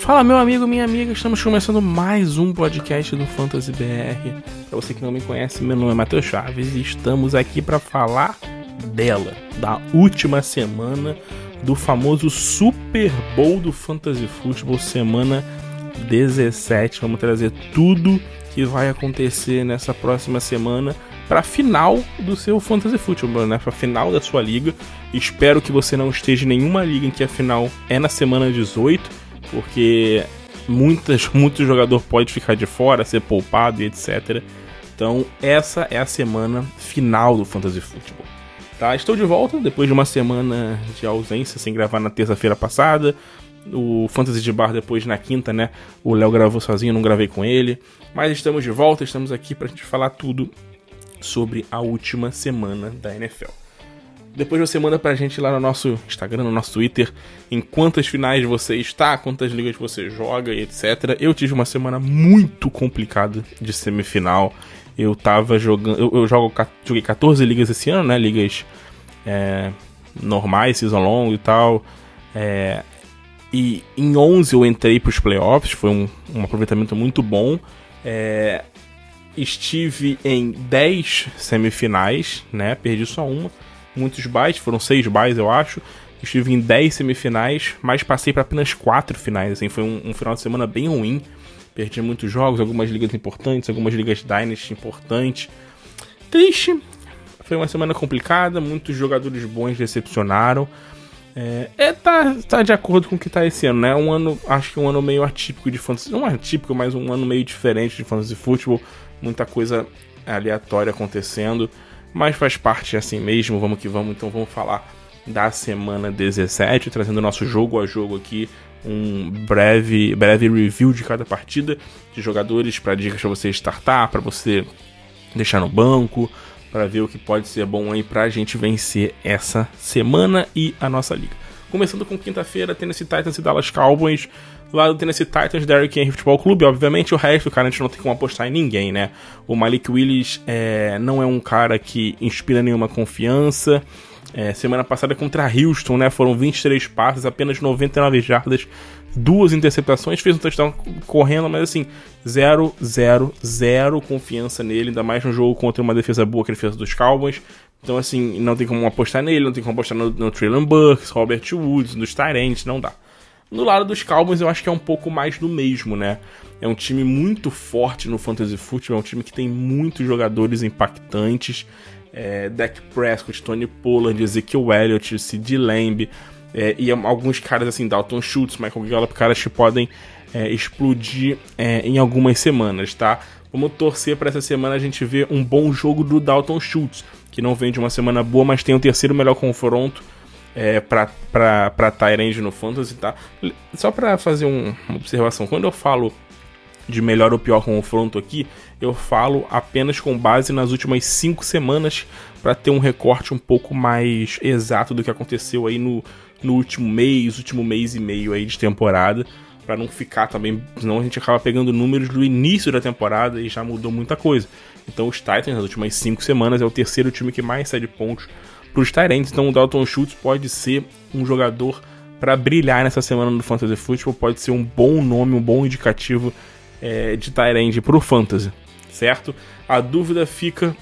Fala, meu amigo, minha amiga, estamos começando mais um podcast do Fantasy BR. Para você que não me conhece, meu nome é Matheus Chaves e estamos aqui para falar dela, da última semana do famoso Super Bowl do Fantasy Football, semana 17. Vamos trazer tudo que vai acontecer nessa próxima semana para final do seu Fantasy Football, né? Para final da sua liga. Espero que você não esteja em nenhuma liga em que a final é na semana 18, porque muitas, muito jogador pode ficar de fora, ser poupado e etc. Então, essa é a semana final do Fantasy Football. Tá, estou de volta depois de uma semana de ausência sem gravar na terça-feira passada. O Fantasy de Bar depois na quinta, né? O Léo gravou sozinho, não gravei com ele. Mas estamos de volta, estamos aqui pra gente falar tudo sobre a última semana da NFL. Depois você manda pra gente lá no nosso Instagram, no nosso Twitter, em quantas finais você está, quantas ligas você joga e etc. Eu tive uma semana muito complicada de semifinal. Eu tava jogando. Eu, eu jogo, joguei 14 ligas esse ano, né? Ligas é, normais, season long e tal. É, e em 11 eu entrei pros playoffs, foi um, um aproveitamento muito bom. É, estive em 10 semifinais, né? Perdi só uma. Muitos buys, foram 6 buys, eu acho. Estive em 10 semifinais, mas passei para apenas 4 finais. Assim, foi um, um final de semana bem ruim. Perdi muitos jogos, algumas ligas importantes, algumas ligas Dynasty importantes. Triste. Foi uma semana complicada, muitos jogadores bons decepcionaram. É, é tá, tá de acordo com o que tá esse ano, né? Um ano, acho que um ano meio atípico de fantasy. Não atípico, mas um ano meio diferente de fantasy futebol. Muita coisa aleatória acontecendo. Mas faz parte assim mesmo, vamos que vamos. Então vamos falar da semana 17, trazendo nosso jogo a jogo aqui um breve, breve review de cada partida de jogadores para dicas para você startar, para você deixar no banco, para ver o que pode ser bom aí para a gente vencer essa semana e a nossa liga. Começando com quinta-feira, Tennessee Titans e Dallas Cowboys. Lá do Tennessee Titans, Derrick Henry Futebol Clube, obviamente, o resto, cara, a gente não tem como apostar em ninguém, né? O Malik Willis é, não é um cara que inspira nenhuma confiança. É, semana passada contra Houston, né? Foram 23 passes, apenas 99 jardas, duas interceptações, fez um touchdown correndo, mas assim, zero, zero, zero confiança nele, ainda mais no jogo contra uma defesa boa que ele fez dos Cowboys. Então, assim, não tem como apostar nele, não tem como apostar no, no Traylon Burks, Robert Woods, nos Tyrants, não dá. No lado dos Cowboys, eu acho que é um pouco mais do mesmo, né? É um time muito forte no Fantasy Football, é um time que tem muitos jogadores impactantes é, Dak Prescott, Tony Pollard, Ezekiel Elliott, Sid Lamb é, e alguns caras assim, Dalton Schultz, Michael Gallup, caras que podem é, explodir é, em algumas semanas, tá? Vamos torcer para essa semana a gente ver um bom jogo do Dalton Schultz, que não vem de uma semana boa, mas tem o terceiro melhor confronto é, pra, pra, pra Tyrande no Fantasy, tá? Só para fazer um, uma observação, quando eu falo de melhor ou pior confronto aqui, eu falo apenas com base nas últimas cinco semanas para ter um recorte um pouco mais exato do que aconteceu aí no, no último mês, último mês e meio aí de temporada, para não ficar também, senão a gente acaba pegando números do início da temporada e já mudou muita coisa. Então os Titans nas últimas cinco semanas é o terceiro time que mais cede pontos para os Tyrants, então o Dalton Schultz pode ser um jogador para brilhar nessa semana no Fantasy Football, pode ser um bom nome, um bom indicativo é, de Tyrande pro Fantasy, certo? A dúvida fica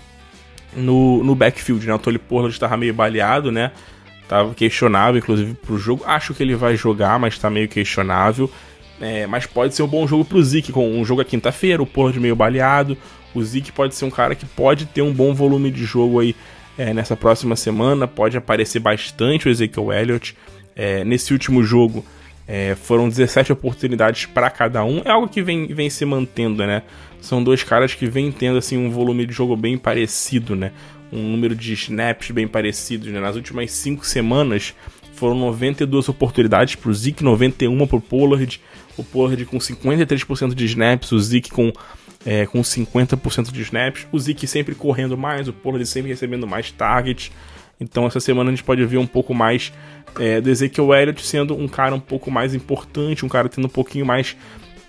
no, no backfield, né? O Tolly Pollard estava meio baleado, né? Tava questionável, inclusive, pro jogo. Acho que ele vai jogar, mas tá meio questionável. É, mas pode ser um bom jogo pro Zeke, com um jogo a quinta-feira, o Pollard meio baleado. O Zeke pode ser um cara que pode ter um bom volume de jogo aí é, nessa próxima semana. Pode aparecer bastante o Ezekiel Elliott. É, nesse último jogo, é, foram 17 oportunidades para cada um. É algo que vem, vem se mantendo, né? São dois caras que vêm tendo assim um volume de jogo bem parecido, né? Um número de snaps bem parecido. Né? Nas últimas 5 semanas foram 92 oportunidades para o Zeke, 91 para o Pollard. O Pollard com 53% de snaps, o Zeke com, é, com 50% de snaps. O Zeke sempre correndo mais, o Pollard sempre recebendo mais targets. Então essa semana a gente pode ver um pouco mais é, do Ezekiel Elliott sendo um cara um pouco mais importante, um cara tendo um pouquinho mais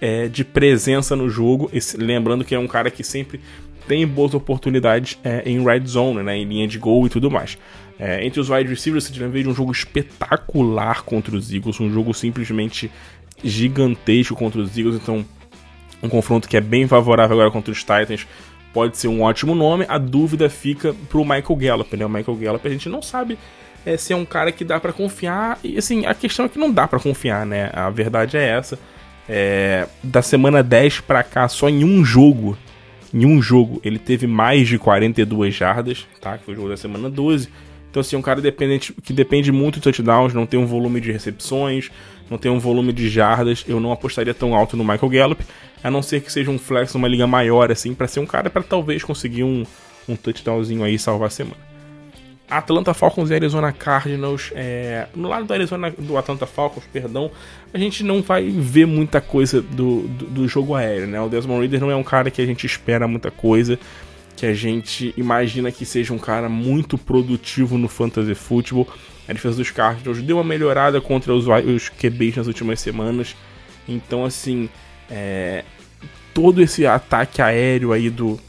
é, de presença no jogo. Lembrando que é um cara que sempre tem boas oportunidades é, em red zone, né, em linha de gol e tudo mais. É, entre os wide receivers, você de um jogo espetacular contra os Eagles, um jogo simplesmente gigantesco contra os Eagles, então um confronto que é bem favorável agora contra os Titans pode ser um ótimo nome. A dúvida fica pro Michael Gallup, né? O Michael Gallup a gente não sabe é, se é um cara que dá para confiar. E assim, a questão é que não dá para confiar, né? A verdade é essa. É, da semana 10 para cá, só em um jogo, em um jogo, ele teve mais de 42 jardas, tá? Que foi o jogo da semana 12. Então, assim, é um cara dependente, que depende muito de touchdowns, não tem um volume de recepções, não tem um volume de jardas. Eu não apostaria tão alto no Michael Gallup, a não ser que seja um flex numa liga maior, assim, para ser um cara para talvez conseguir um, um touchdownzinho aí e salvar a semana. Atlanta Falcons e Arizona Cardinals. É, no lado do Arizona do Atlanta Falcons, perdão, a gente não vai ver muita coisa do, do, do, jogo aéreo, né? O Desmond Reader não é um cara que a gente espera muita coisa, que a gente imagina que seja um cara muito produtivo no fantasy football. A defesa dos Cardinals deu uma melhorada contra os, os QBs nas últimas semanas. Então, assim, é, todo esse ataque aéreo aí do,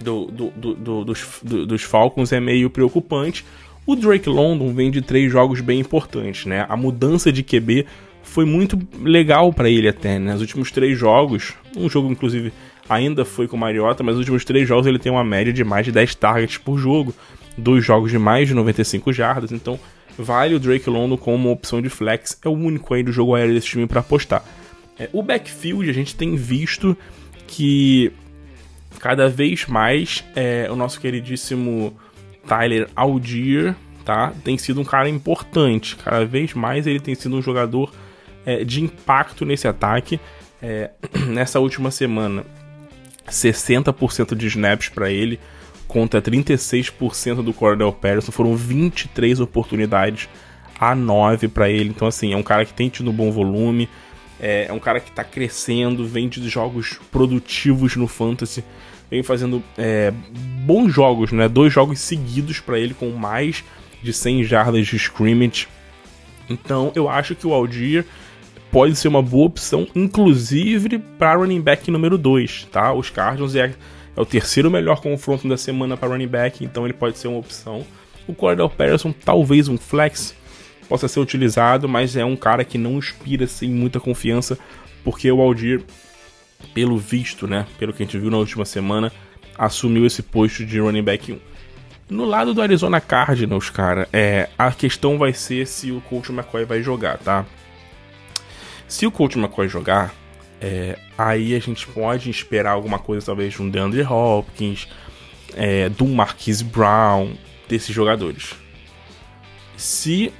do, do, do, dos, dos Falcons é meio preocupante. O Drake London vem de três jogos bem importantes, né? A mudança de QB foi muito legal para ele até, né? Nos últimos três jogos, um jogo inclusive ainda foi com o Mariota, mas nos últimos três jogos ele tem uma média de mais de 10 targets por jogo, dois jogos de mais de 95 jardas, então vale o Drake London como opção de flex, é o único aí do jogo aéreo desse time para apostar. É, o backfield a gente tem visto que cada vez mais é, o nosso queridíssimo Tyler Algier tá, tem sido um cara importante. Cada vez mais ele tem sido um jogador é, de impacto nesse ataque. É, nessa última semana, 60% de snaps para ele contra 36% do Cordell Patterson. Foram 23 oportunidades a 9 para ele. Então, assim, é um cara que tem tido um bom volume. É, é um cara que está crescendo, vem de jogos produtivos no Fantasy vem fazendo é, bons jogos, né? Dois jogos seguidos para ele com mais de 100 jardas de scrimmage. Então eu acho que o Aldir pode ser uma boa opção, inclusive para running back número 2, tá? Os Cardinals é, é, o terceiro melhor confronto da semana para running back, então ele pode ser uma opção. O Cordell Patterson, talvez um flex, possa ser utilizado, mas é um cara que não inspira assim, muita confiança, porque o Aldir pelo visto, né, pelo que a gente viu na última semana, assumiu esse posto de running back 1. No lado do Arizona Cardinals, cara, é, a questão vai ser se o Coach McCoy vai jogar, tá? Se o Coach McCoy jogar, é, aí a gente pode esperar alguma coisa, talvez, de um DeAndre Hopkins, é, do Marquise Brown, desses jogadores. Se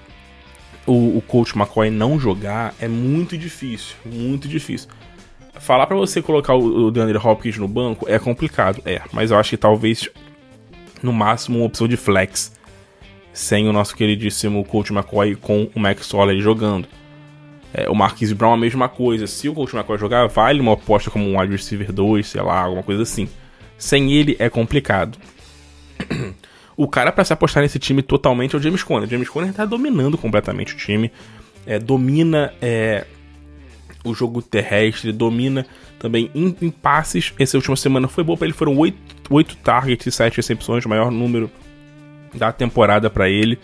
o, o Coach McCoy não jogar, é muito difícil, muito difícil falar para você colocar o, o DeAndre Hopkins no banco é complicado, é, mas eu acho que talvez no máximo uma opção de flex sem o nosso queridíssimo Coach McCoy com o Max Tolley jogando. É, o Marquise Brown a mesma coisa. Se o Coach McCoy jogar, vale uma aposta como um wide receiver 2, sei lá, alguma coisa assim. Sem ele é complicado. o cara para se apostar nesse time totalmente é o James Conner. O James Conner tá dominando completamente o time. É, domina é, o jogo terrestre, domina também em, em passes. Essa última semana foi boa para ele, foram 8, 8 targets e 7 recepções, o maior número da temporada para ele.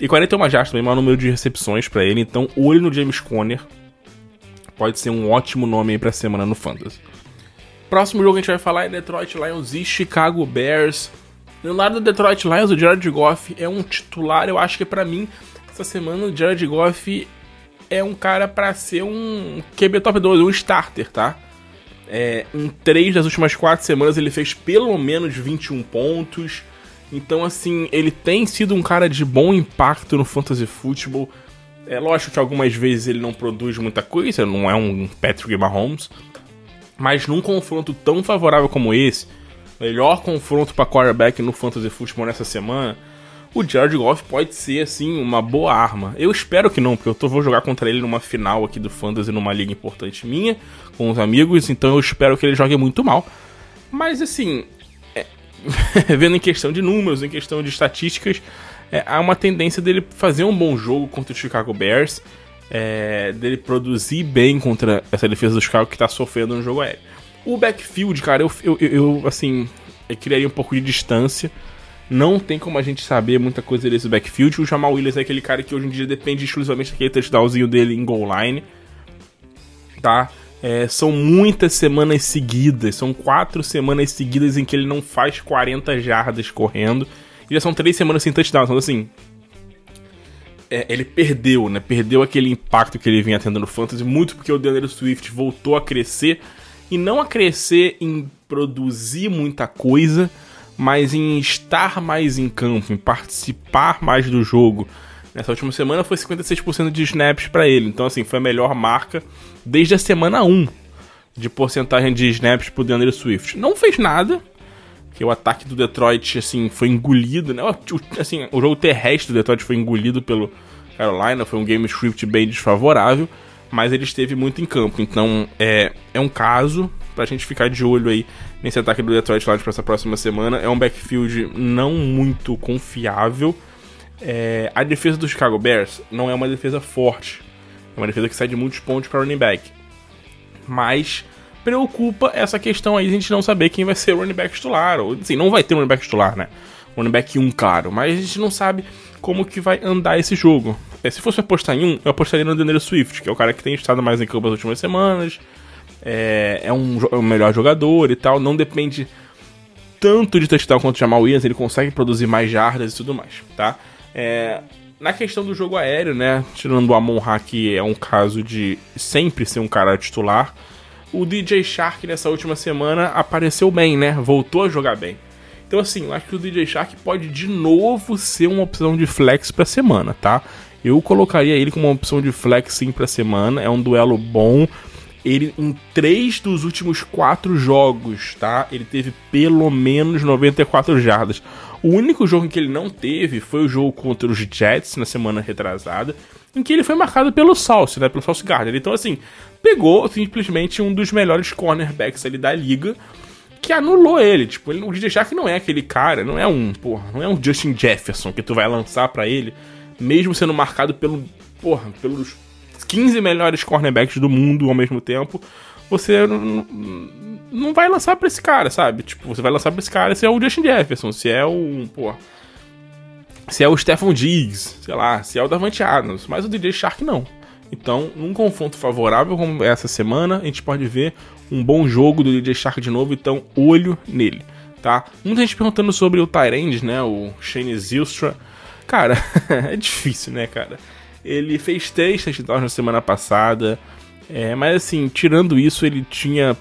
E 41 jardas também, o maior número de recepções para ele. Então, olho no James Conner. Pode ser um ótimo nome aí pra semana no Fantasy. Próximo jogo que a gente vai falar é Detroit Lions e Chicago Bears. No lado do Detroit Lions, o Jared Goff é um titular. Eu acho que para mim, essa semana, o Jared Goff é um cara para ser um QB top 2, um starter, tá? É, em três das últimas quatro semanas ele fez pelo menos 21 pontos. Então, assim, ele tem sido um cara de bom impacto no fantasy football. É lógico que algumas vezes ele não produz muita coisa, não é um Patrick Mahomes. Mas num confronto tão favorável como esse, melhor confronto para quarterback no fantasy football nessa semana, o Jared Goff pode ser, assim, uma boa arma. Eu espero que não, porque eu tô, vou jogar contra ele numa final aqui do Fantasy, numa liga importante minha, com os amigos, então eu espero que ele jogue muito mal. Mas, assim, vendo em questão de números, em questão de estatísticas, é, há uma tendência dele fazer um bom jogo contra o Chicago Bears, é, dele produzir bem contra essa defesa do Chicago que tá sofrendo no jogo aéreo. O backfield, cara, eu, eu, eu assim, eu criaria um pouco de distância não tem como a gente saber muita coisa desse backfield. O Jamal Williams é aquele cara que hoje em dia depende exclusivamente daquele touchdownzinho dele em goal line. tá? É, são muitas semanas seguidas, são quatro semanas seguidas em que ele não faz 40 jardas correndo. E já são três semanas sem touchdown. Então, assim, é, ele perdeu, né? Perdeu aquele impacto que ele vinha tendo no Fantasy, muito porque o DeAndre Swift voltou a crescer. E não a crescer em produzir muita coisa, mas em estar mais em campo, em participar mais do jogo. Nessa última semana foi 56% de snaps para ele. Então, assim, foi a melhor marca desde a semana 1 de porcentagem de snaps pro DeAndre Swift. Não fez nada, que o ataque do Detroit, assim, foi engolido, né? Assim, o jogo terrestre do Detroit foi engolido pelo Carolina, foi um game script bem desfavorável, mas ele esteve muito em campo. Então, é, é um caso pra gente ficar de olho aí nesse ataque do Detroit Lions para essa próxima semana. É um backfield não muito confiável, é, a defesa do Chicago Bears não é uma defesa forte. É uma defesa que sai de muitos pontos para running back. Mas preocupa essa questão aí de a gente não saber quem vai ser o running back titular. Ou, assim, não vai ter um running back titular, né? Running back 1, claro. Mas a gente não sabe como que vai andar esse jogo. É, se fosse apostar em um, eu apostaria no Daniel Swift, que é o cara que tem estado mais em campo nas últimas semanas. É, é um, é um melhor jogador e tal. Não depende tanto de touchdown quanto o Jamal Williams. Ele consegue produzir mais jardas e tudo mais, tá? É, na questão do jogo aéreo, né? Tirando o Amon Ha, que é um caso de sempre ser um cara titular, o DJ Shark nessa última semana apareceu bem, né? Voltou a jogar bem. Então, assim, eu acho que o DJ Shark pode de novo ser uma opção de flex pra semana, tá? Eu colocaria ele como uma opção de flex sim pra semana. É um duelo bom. Ele, em três dos últimos quatro jogos, tá? Ele teve pelo menos 94 jardas. O único jogo em que ele não teve foi o jogo contra os Jets na semana retrasada, em que ele foi marcado pelo Salsi, né, pelo Salsi Gardner. Então, assim, pegou simplesmente um dos melhores cornerbacks ali da liga, que anulou ele. Tipo, ele, o DJ Shark não é aquele cara, não é um, porra, não é um Justin Jefferson que tu vai lançar para ele, mesmo sendo marcado pelo, porra, pelos 15 melhores cornerbacks do mundo ao mesmo tempo. Você não vai lançar pra esse cara, sabe? Tipo, você vai lançar pra esse cara se é o Justin Jefferson, se é o. Pô. Se é o Stephen Diggs, sei lá, se é o Davante Adams, mas o DJ Shark não. Então, num confronto favorável como essa semana, a gente pode ver um bom jogo do DJ Shark de novo, então olho nele, tá? Muita gente perguntando sobre o Tyrande, né? O Shane Zilstra. Cara, é difícil, né, cara? Ele fez três touchdowns na semana passada, é, mas assim, tirando isso, ele tinha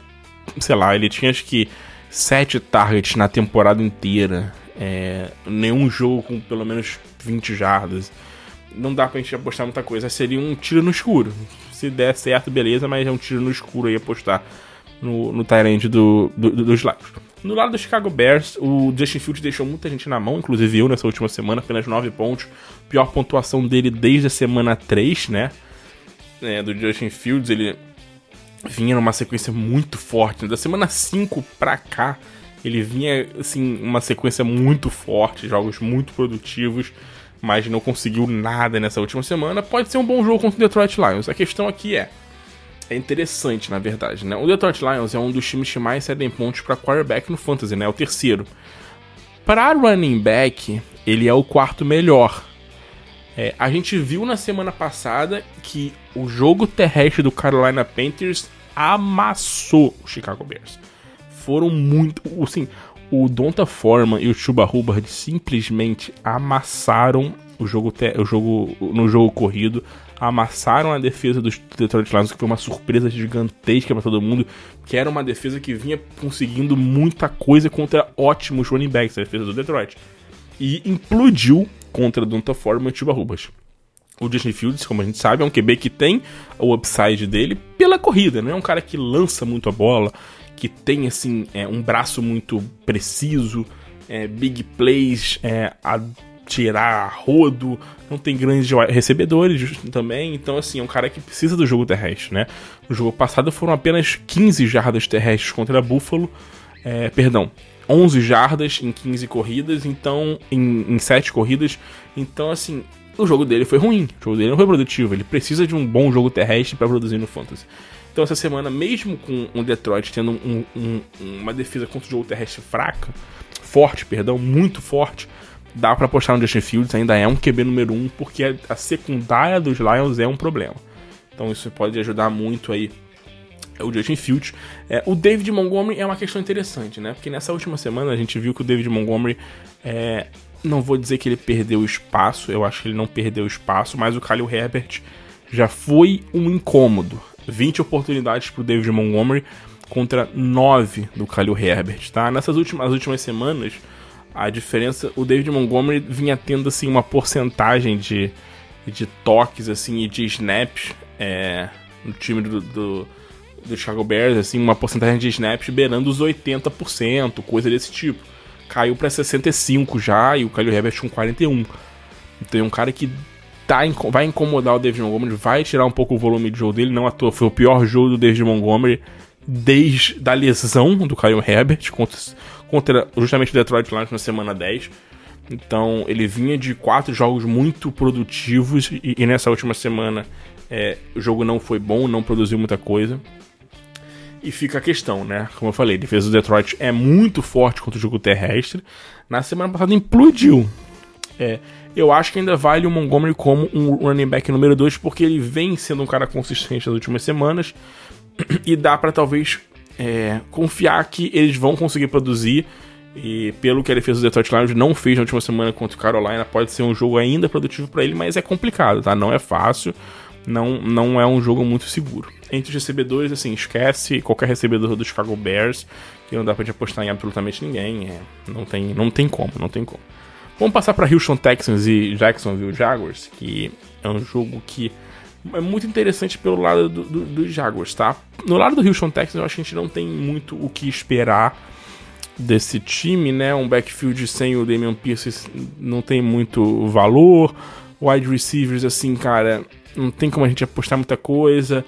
sei lá, ele tinha acho que sete targets na temporada inteira. É, nenhum jogo com pelo menos 20 jardas. Não dá pra gente apostar muita coisa. Seria um tiro no escuro. Se der certo, beleza, mas é um tiro no escuro aí apostar no, no Tyrant do, do, dos Lions. No lado do Chicago Bears, o Justin Fields deixou muita gente na mão, inclusive eu nessa última semana, apenas 9 pontos. Pior pontuação dele desde a semana 3, né? É, do Justin Fields, ele vinha numa sequência muito forte. Da semana 5 pra cá, ele vinha, assim, uma sequência muito forte, jogos muito produtivos, mas não conseguiu nada nessa última semana. Pode ser um bom jogo contra o Detroit Lions. A questão aqui é. É interessante, na verdade, né? O Detroit Lions é um dos times que mais cedem pontos para quarterback no Fantasy, né? É o terceiro. Para running back, ele é o quarto melhor. É, a gente viu na semana passada que o jogo terrestre do Carolina Panthers amassou o Chicago Bears. Foram muito. Assim, o Donta Foreman e o Chuba Hubbard simplesmente amassaram o jogo, o jogo no jogo corrido, amassaram a defesa dos Detroit Lions, que foi uma surpresa gigantesca para todo mundo, que era uma defesa que vinha conseguindo muita coisa contra ótimos running backs, a defesa do Detroit. E implodiu contra Donta Foreman e o Chuba Hubbard. O Justin Fields, como a gente sabe, é um QB que tem o upside dele pela corrida, não é um cara que lança muito a bola, que tem assim é, um braço muito preciso, é, big plays, é, a tirar rodo, não tem grandes recebedores também, então assim, é um cara que precisa do jogo terrestre, né? No jogo passado foram apenas 15 jardas terrestres contra Buffalo, é, perdão, 11 jardas em 15 corridas, então em, em 7 corridas, então assim, o jogo dele foi ruim, o jogo dele não foi produtivo, ele precisa de um bom jogo terrestre para produzir no Fantasy. Então essa semana, mesmo com o Detroit tendo um, um, uma defesa contra o jogo terrestre fraca, forte, perdão, muito forte, dá para apostar no Justin Fields, ainda é um QB número 1, um, porque a, secundária dos Lions é um problema. Então isso pode ajudar muito aí é o Justin Fields. É, o David Montgomery é uma questão interessante, né? Porque nessa última semana a gente viu que o David Montgomery é, não vou dizer que ele perdeu espaço, eu acho que ele não perdeu espaço, mas o Khalil Herbert já foi um incômodo. 20 oportunidades para o David Montgomery contra 9 do Khalil Herbert, tá? Nessas últimas, últimas semanas, a diferença, o David Montgomery vinha tendo assim uma porcentagem de, de toques assim e de snaps é, no time do, do, do Chicago Bears, assim, uma porcentagem de snaps beirando os 80%, coisa desse tipo. Caiu para 65 já e o Khalil Herbert com 41. Então é um cara que tá, vai incomodar o David Montgomery, vai tirar um pouco o volume de jogo dele, não à toa, foi o pior jogo do David Montgomery desde a lesão do Kyle Herbert contra, contra justamente o Detroit Lions na semana 10. Então ele vinha de quatro jogos muito produtivos e, e nessa última semana é, o jogo não foi bom, não produziu muita coisa. E fica a questão, né? Como eu falei, a defesa do Detroit é muito forte contra o jogo terrestre. Na semana passada implodiu. É, eu acho que ainda vale o Montgomery como um running back número 2, porque ele vem sendo um cara consistente nas últimas semanas e dá para talvez é, confiar que eles vão conseguir produzir. E pelo que a defesa do Detroit Lions não fez na última semana contra o Carolina, pode ser um jogo ainda produtivo para ele, mas é complicado, tá? Não é fácil, não, não é um jogo muito seguro. Entre os recebedores, assim, esquece qualquer recebedor do Chicago Bears, que não dá pra te apostar em absolutamente ninguém. É, não, tem, não tem como, não tem como. Vamos passar para Houston Texans e Jacksonville Jaguars, que é um jogo que é muito interessante pelo lado dos do, do Jaguars, tá? No lado do Houston Texans, eu acho que a gente não tem muito o que esperar desse time, né? Um backfield sem o Damian Pierce não tem muito valor. Wide receivers, assim, cara, não tem como a gente apostar muita coisa.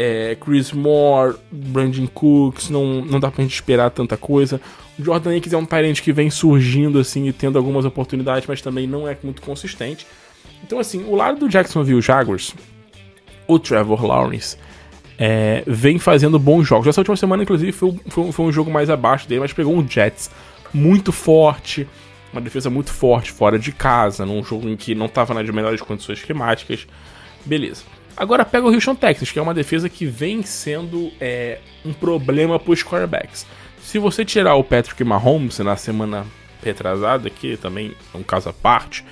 É, Chris Moore, Brandon Cooks, não, não dá pra gente esperar tanta coisa. O Jordan Akins é um talent que vem surgindo, assim, e tendo algumas oportunidades, mas também não é muito consistente. Então, assim, o lado do Jacksonville Jaguars o Trevor Lawrence é, vem fazendo bons jogos. Essa última semana, inclusive, foi, foi, foi, um jogo mais abaixo dele, mas pegou um Jets muito forte, uma defesa muito forte fora de casa, num jogo em que não estava nas melhores condições climáticas. Beleza. Agora pega o Houston Texans, que é uma defesa que vem sendo é, um problema para os quarterbacks. Se você tirar o Patrick Mahomes na semana retrasada, que também é um caso à parte,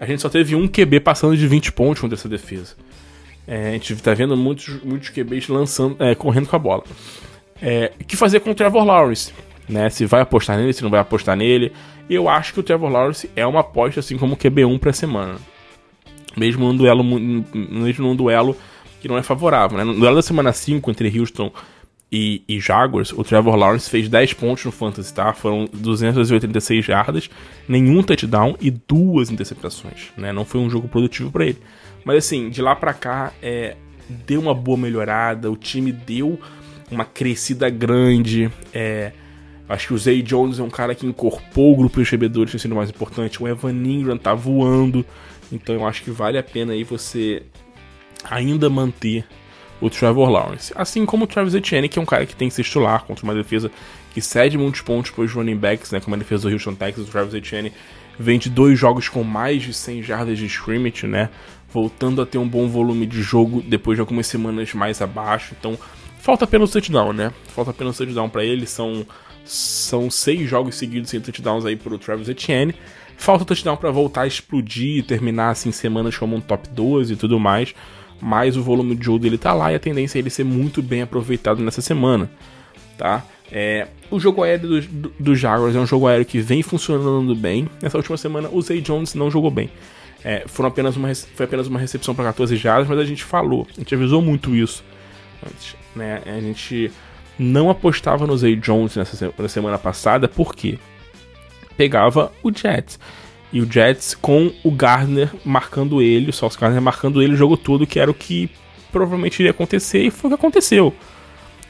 a gente só teve um QB passando de 20 pontos contra essa defesa. É, a gente tá vendo muitos, muitos QBs lançando, é, correndo com a bola. É, o que fazer com o Trevor Lawrence? Né? Se vai apostar nele, se não vai apostar nele. Eu acho que o Trevor Lawrence é uma aposta, assim como o QB1 pra semana. Mesmo num duelo, mesmo num duelo que não é favorável. Né? No duelo da semana 5 entre Houston e, e, Jaguars, o Trevor Lawrence fez 10 pontos no Fantasy, tá? Foram 286 jardas, nenhum touchdown e duas interceptações, né? Não foi um jogo produtivo para ele. Mas assim, de lá para cá, é, deu uma boa melhorada, o time deu uma crescida grande. É, acho que o Zay Jones é um cara que incorporou o grupo de recebedores, tem sido mais importante. O Evan Ingram tá voando, então eu acho que vale a pena aí você ainda manter o Trevor Lawrence. Assim como o Travis Etienne, que é um cara que tem que ser titular contra uma defesa que cede muitos pontos para os running backs, né, como a defesa do Houston Texas. O Travis Etienne vem de dois jogos com mais de 100 jardas de scrimmage, né? Voltando a ter um bom volume de jogo depois de algumas semanas mais abaixo. Então, falta apenas o touchdown, né? Falta apenas o touchdown para ele. São, são seis jogos seguidos sem touchdowns aí pro Travis Etienne. Falta o touchdown para voltar a explodir e terminar assim semanas como um top 12 e tudo mais. Mas o volume de jogo dele tá lá e a tendência é ele ser muito bem aproveitado nessa semana, tá? É, o jogo aéreo dos do, do Jaguars é um jogo aéreo que vem funcionando bem. Nessa última semana, o Zay Jones não jogou bem. É, foram apenas uma, foi apenas uma recepção para 14 jardas, mas a gente falou, a gente avisou muito isso antes. Né? A gente não apostava no Zay Jones nessa na semana passada, porque pegava o Jets. E o Jets com o Gardner marcando ele, o Sauce Gardner marcando ele o jogo todo, que era o que provavelmente iria acontecer, e foi o que aconteceu.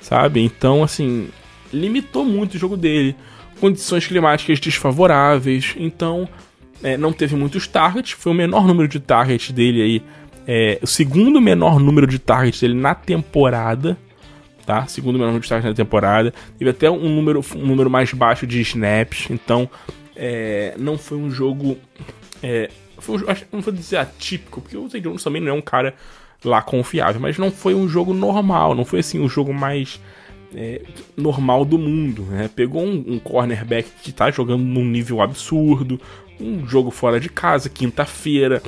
Sabe? Então, assim, limitou muito o jogo dele. Condições climáticas desfavoráveis, então é, não teve muitos targets, foi o menor número de targets dele aí. É, o segundo menor número de targets dele na temporada, tá? Segundo menor número de na temporada. Teve até um número, um número mais baixo de snaps, então é, não foi um jogo. É, foi não vou dizer atípico, porque o Zay Jones também não é um cara lá confiável. Mas não foi um jogo normal, não foi assim o um jogo mais é, normal do mundo. Né? Pegou um, um cornerback que está jogando num nível absurdo, um jogo fora de casa, quinta-feira,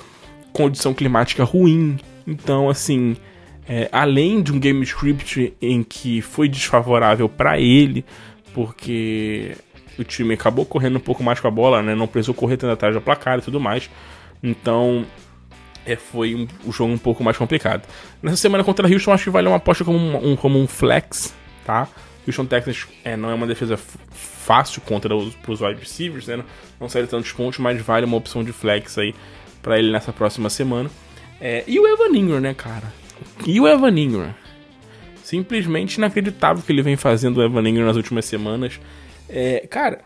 condição climática ruim. Então, assim, é, além de um game script em que foi desfavorável para ele, porque o time acabou correndo um pouco mais com a bola, né? Não precisou correr tanto atrás da placar e tudo mais. Então, é, foi um, jogo um pouco mais complicado. Nessa semana contra a Houston, acho que vale uma aposta como um, um como um flex, tá? Houston Texans é, não é uma defesa fácil contra os pros wide receivers, né? Não sai tantos pontos, mas vale uma opção de flex aí para ele nessa próxima semana. É, e o Evan Ingram, né, cara? E o Evan Ingram? Simplesmente inacreditável que ele vem fazendo o Evan Ingram nas últimas semanas. É, cara,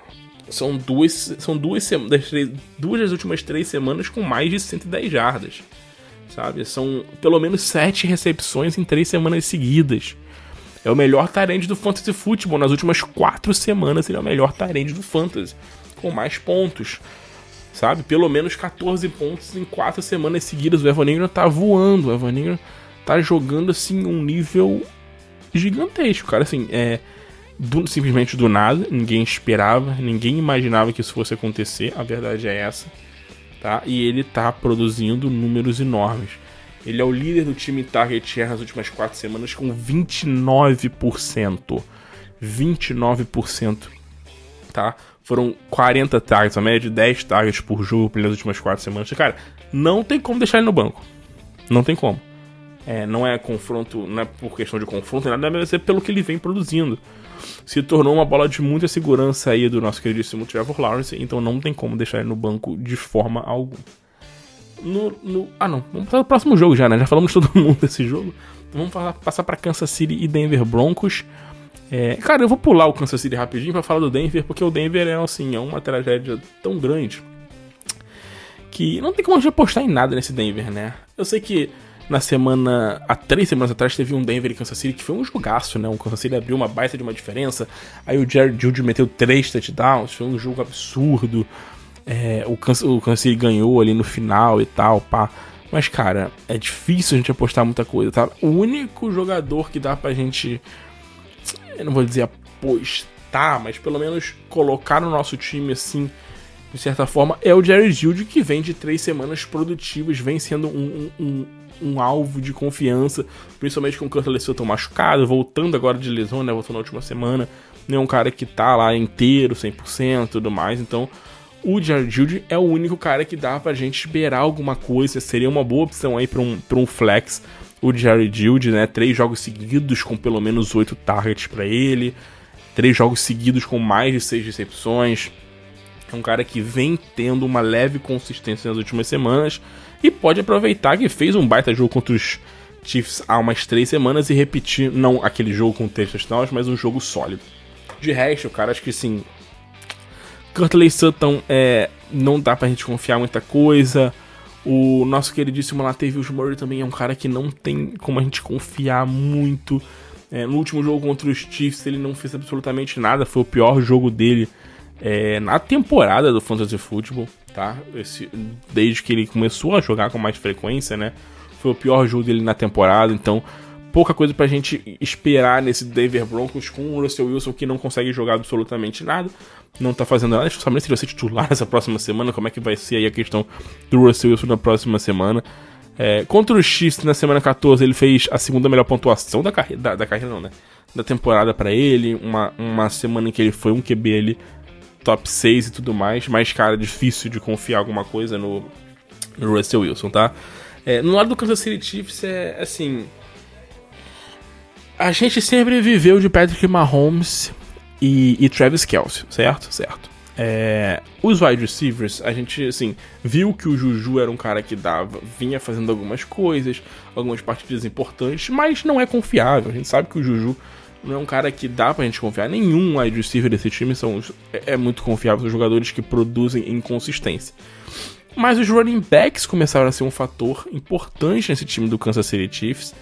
são duas, são duas, das três, duas das últimas três semanas com mais de 110 jardas. Sabe? São pelo menos sete recepções em três semanas seguidas. É o melhor tarende do Fantasy Football. Nas últimas quatro semanas, ele é o melhor tarende do Fantasy. Com mais pontos. Sabe? Pelo menos 14 pontos em quatro semanas seguidas. O Evan Ingram tá voando. O Evan Ingram tá jogando assim um nível gigantesco, cara. Assim, é do, simplesmente do nada, ninguém esperava, ninguém imaginava que isso fosse acontecer, a verdade é essa, tá? E ele tá produzindo números enormes. Ele é o líder do time target share nas últimas quatro semanas com 29%. 29%, tá? Foram 40 targets, a média de 10 targets por jogo pelas últimas quatro semanas. Cara, não tem como deixar ele no banco. Não tem como. É, não é confronto, não é por questão de confronto, nada, deve ser pelo que ele vem produzindo se tornou uma bola de muita segurança aí do nosso queridíssimo Trevor Lawrence, então não tem como deixar ele no banco de forma alguma. No, no, ah não, vamos para o próximo jogo já, né? Já falamos todo mundo desse jogo. Vamos falar, passar para Kansas City e Denver Broncos. É, cara, eu vou pular o Kansas City rapidinho para falar do Denver, porque o Denver é assim, é uma tragédia tão grande que não tem como a gente apostar em nada nesse Denver, né? Eu sei que na semana. Há três semanas atrás teve um Denver e Kansas City que foi um jogaço, né? O Kansas City abriu uma baita de uma diferença. Aí o Jared Judy meteu três touchdowns, foi um jogo absurdo. É, o, Kansas, o Kansas City ganhou ali no final e tal, pá. Mas, cara, é difícil a gente apostar muita coisa, tá? O único jogador que dá pra gente. Eu não vou dizer apostar, mas pelo menos colocar no nosso time assim de certa forma, é o Jerry Judy, que vem de três semanas produtivas, vem sendo um, um, um alvo de confiança, principalmente com o Kurt Sutton machucado, voltando agora de lesão, né? Voltou na última semana. Não é um cara que tá lá inteiro, 100% e tudo mais. Então, o Jared Judy é o único cara que dá pra gente esperar alguma coisa. Seria uma boa opção aí pra um, pra um flex. O Jared Judy, né? Três jogos seguidos com pelo menos oito targets para ele. Três jogos seguidos com mais de seis recepções. É um cara que vem tendo uma leve consistência nas últimas semanas e pode aproveitar que fez um baita jogo contra os Chiefs há umas três semanas e repetir, não aquele jogo com três touchdowns, mas um jogo sólido. De resto, cara, acho que sim. Curtley Sutton é, não dá pra gente confiar muita coisa. O nosso queridíssimo Latavius Murray também é um cara que não tem como a gente confiar muito. É, no último jogo contra os Chiefs ele não fez absolutamente nada, foi o pior jogo dele é, na temporada do Fantasy Football tá? Esse, desde que ele começou a jogar com mais frequência, né? Foi o pior jogo dele na temporada, então pouca coisa pra gente esperar nesse Denver Broncos com o Russell Wilson que não consegue jogar absolutamente nada, não tá fazendo nada, sabe se ele vai ser titular nessa próxima semana, como é que vai ser aí a questão do Russell Wilson na próxima semana. É, contra o Chiefs na semana 14 ele fez a segunda melhor pontuação da carreira, da, da carreira não, né? Da temporada para ele, uma, uma semana em que ele foi um QB ali top 6 e tudo mais, mas, cara, difícil de confiar alguma coisa no, no Russell Wilson, tá? É, no lado do Kansas City Chiefs, é assim. A gente sempre viveu de Patrick Mahomes e, e Travis Kelce, certo? Certo. É, os wide receivers, a gente, assim, viu que o Juju era um cara que dava, vinha fazendo algumas coisas, algumas partidas importantes, mas não é confiável. A gente sabe que o Juju não é um cara que dá pra gente confiar. Nenhum wide receiver desse time são, é, é muito confiável, são jogadores que produzem inconsistência. Mas os running backs começaram a ser um fator importante nesse time do Kansas City Chiefs,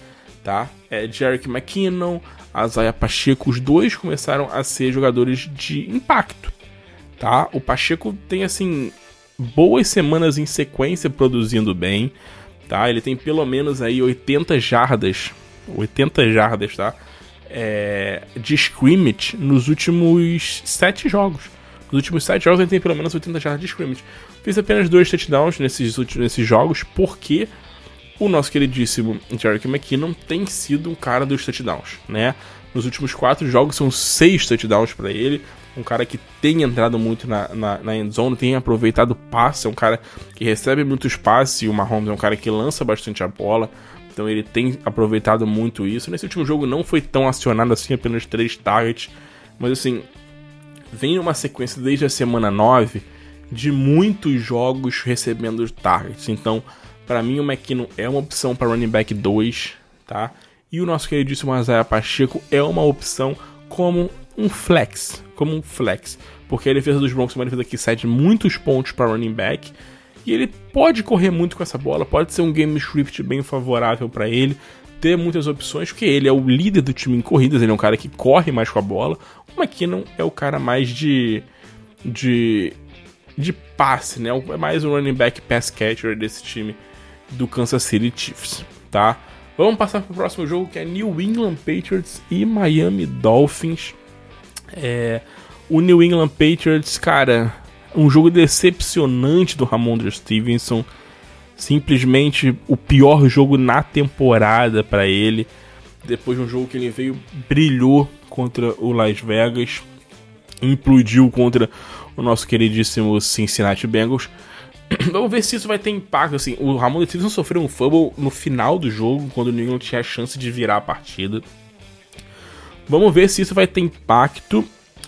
tá? É Jerick McKinnon, Isaiah Pacheco, os dois começaram a ser jogadores de impacto, tá? O Pacheco tem, assim, boas semanas em sequência produzindo bem, tá? Ele tem pelo menos aí 80 jardas, 80 jardas, tá? É, de scrimmage nos últimos 7 jogos. Nos últimos 7 jogos ele tem pelo menos 80 jardas de scrimmage. Fiz apenas dois touchdowns nesses, nesses jogos, porque o nosso queridíssimo Jerick McKinnon tem sido um cara dos touchdowns, né? Nos últimos quatro jogos são seis touchdowns para ele. Um cara que tem entrado muito na, na, na endzone, tem aproveitado passe, é um cara que recebe muitos passes e o Mahomes é um cara que lança bastante a bola. Então ele tem aproveitado muito isso. Nesse último jogo não foi tão acionado assim, apenas três targets. Mas assim, vem uma sequência desde a semana 9 de muitos jogos recebendo targets. Então, para mim, o McKinnon é uma opção para running back 2, tá? E o nosso queridíssimo Isaiah Pacheco é uma opção como um flex, como um flex, porque a defesa dos Broncos é uma defesa que cede muitos pontos para running back e ele pode correr muito com essa bola, pode ser um game script bem favorável para ele, ter muitas opções, porque ele é o líder do time em corridas, ele é um cara que corre mais com a bola. O McKinnon é o cara mais de de de passe, né? É mais um running back pass catcher desse time do Kansas City Chiefs, tá? Vamos passar para o próximo jogo que é New England Patriots e Miami Dolphins. É, o New England Patriots, cara, um jogo decepcionante do Ramondre Stevenson. Simplesmente o pior jogo na temporada para ele. Depois de um jogo que ele veio, brilhou contra o Las Vegas, implodiu contra o nosso queridíssimo Cincinnati Bengals. Vamos ver se isso vai ter impacto. Assim, o Ramon Stevenson sofreu um fumble no final do jogo, quando o England tinha a chance de virar a partida. Vamos ver se isso vai ter impacto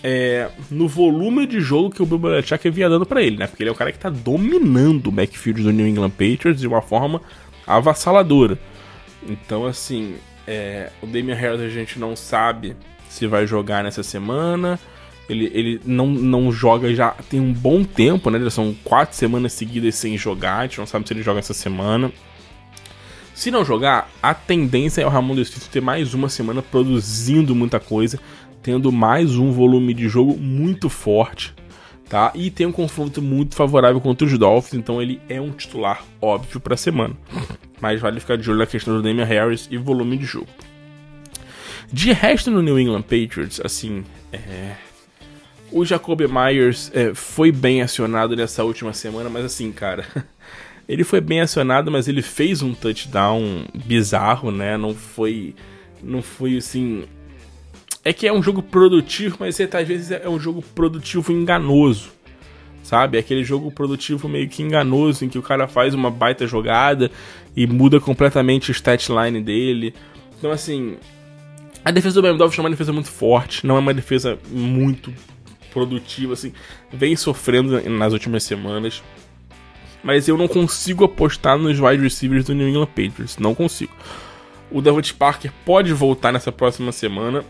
é, no volume de jogo que o Bill Belichick havia dando para ele, né? Porque ele é o cara que tá dominando o backfield do New England Patriots de uma forma avassaladora. Então, assim, é, o Damian Harris a gente não sabe se vai jogar nessa semana. Ele, ele não, não joga já tem um bom tempo, né? Já são quatro semanas seguidas sem jogar. A gente não sabe se ele joga essa semana. Se não jogar, a tendência é o Ramon Espírito ter mais uma semana produzindo muita coisa, tendo mais um volume de jogo muito forte, tá? E tem um confronto muito favorável contra os Dolphins, então ele é um titular óbvio para a semana. Mas vale ficar de olho na questão do Damian Harris e volume de jogo. De resto no New England Patriots, assim, é, o Jacob Myers é, foi bem acionado nessa última semana, mas assim, cara. Ele foi bem acionado, mas ele fez um touchdown bizarro, né? Não foi. Não foi assim. É que é um jogo produtivo, mas às vezes é um jogo produtivo enganoso. Sabe? É aquele jogo produtivo meio que enganoso, em que o cara faz uma baita jogada e muda completamente o stat line dele. Então, assim. A defesa do Dolphins é uma defesa muito forte, não é uma defesa muito produtivo, assim, vem sofrendo nas últimas semanas. Mas eu não consigo apostar nos wide receivers do New England Patriots. Não consigo. O Devontae Parker pode voltar nessa próxima semana.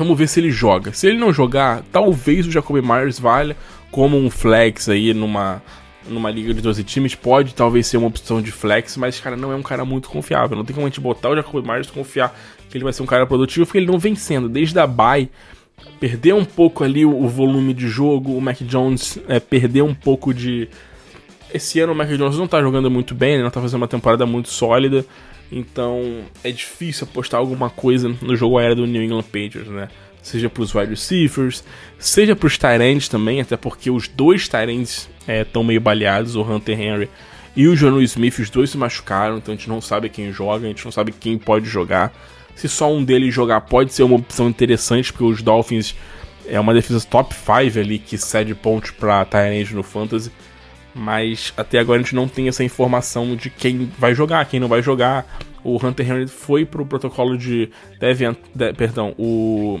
Vamos ver se ele joga. Se ele não jogar, talvez o Jacoby Myers valha como um flex aí numa, numa liga de 12 times. Pode talvez ser uma opção de flex, mas, cara, não é um cara muito confiável. Não tem como a gente botar o Jacoby Myers confiar que ele vai ser um cara produtivo, porque ele não vem sendo. Desde a bye, perdeu um pouco ali o, volume de jogo, o Mac Jones é, perdeu um pouco de. Esse ano o Mac Jones não tá jogando muito bem, ele não tá fazendo uma temporada muito sólida, então é difícil apostar alguma coisa no jogo aéreo do New England Patriots, né? Seja pros wide receivers, seja pros Tyrants também, até porque os dois Tyrants estão é, meio baleados, o Hunter Henry e o Jonu Smith, os dois se machucaram, então a gente não sabe quem joga, a gente não sabe quem pode jogar. Se só um deles jogar, pode ser uma opção interessante, porque os Dolphins é uma defesa top 5 ali que cede pontos para Tyrande no Fantasy. Mas até agora a gente não tem essa informação de quem vai jogar, quem não vai jogar. O Hunter Henry foi pro protocolo de. Deve, de, perdão, o.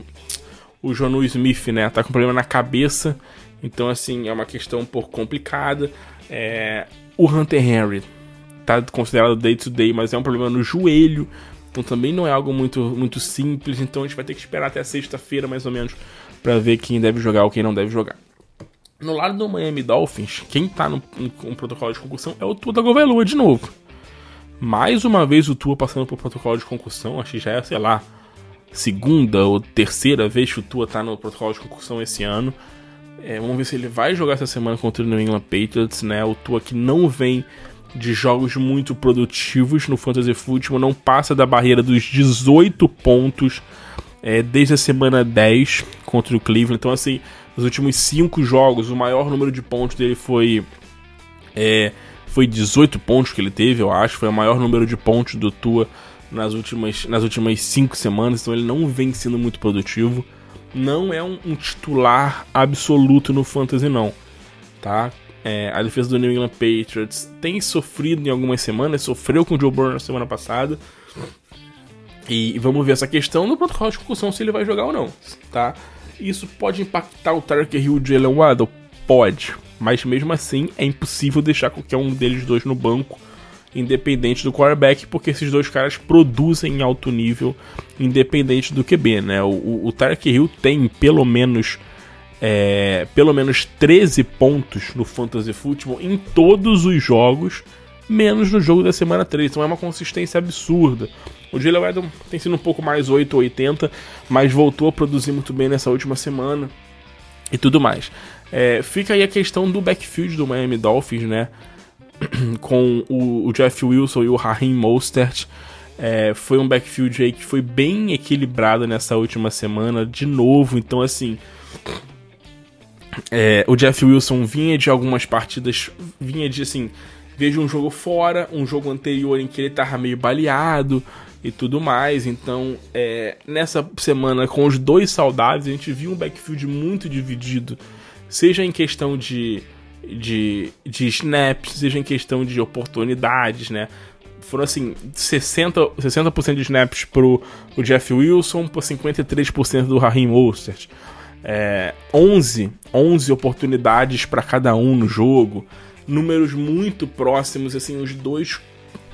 O Jonu Smith, né? Tá com problema na cabeça. Então, assim, é uma questão um pouco complicada. É, o Hunter Henry tá considerado day to day, mas é um problema no joelho. Então também não é algo muito, muito simples. Então a gente vai ter que esperar até sexta-feira, mais ou menos, para ver quem deve jogar ou quem não deve jogar. No lado do Miami Dolphins, quem tá no, no, no protocolo de concussão é o Tua da Govelua de novo. Mais uma vez o Tua passando por protocolo de concussão, acho que já é, sei lá, segunda ou terceira vez que o Tua tá no protocolo de concussão esse ano. É, vamos ver se ele vai jogar essa semana contra o New England Patriots, né? O Tua que não vem de jogos muito produtivos no Fantasy Football, não passa da barreira dos 18 pontos é, desde a semana 10 contra o Cleveland. Então, assim, nos últimos 5 jogos, o maior número de pontos dele foi. É, foi 18 pontos que ele teve, eu acho. Foi o maior número de pontos do Tua nas últimas, nas últimas 5 semanas. Então, ele não vem sendo muito produtivo. Não é um, um titular absoluto no Fantasy, não. Tá? É, a defesa do New England Patriots tem sofrido em algumas semanas, sofreu com o Joe Burrow na semana passada. E vamos ver essa questão no protocolo de concussão se ele vai jogar ou não, tá? Isso pode impactar o Tarek Hill e o Jalen Waddle? Pode, mas mesmo assim é impossível deixar qualquer um deles dois no banco, independente do quarterback, porque esses dois caras produzem em alto nível, independente do QB, né? O, o, o Tarek Hill tem pelo menos é, pelo menos 13 pontos no Fantasy Football em todos os jogos, menos no jogo da semana 3. Então é uma consistência absurda. O Jalen Edom tem sido um pouco mais 8 ou 80, mas voltou a produzir muito bem nessa última semana e tudo mais. É, fica aí a questão do backfield do Miami Dolphins, né? Com o, o Jeff Wilson e o Raheem Mostert. É, foi um backfield aí que foi bem equilibrado nessa última semana, de novo. Então, assim, é, o Jeff Wilson vinha de algumas partidas, vinha de assim, veja um jogo fora, um jogo anterior em que ele tava meio baleado e tudo mais. Então, é, nessa semana, com os dois saudáveis, a gente viu um backfield muito dividido, seja em questão de, de, de snaps, seja em questão de oportunidades, né? Foram assim, 60%, 60 de snaps pro o Jeff Wilson, por 53% do Raheem Mostert é, 11, 11 oportunidades para cada um no jogo, números muito próximos, assim, os dois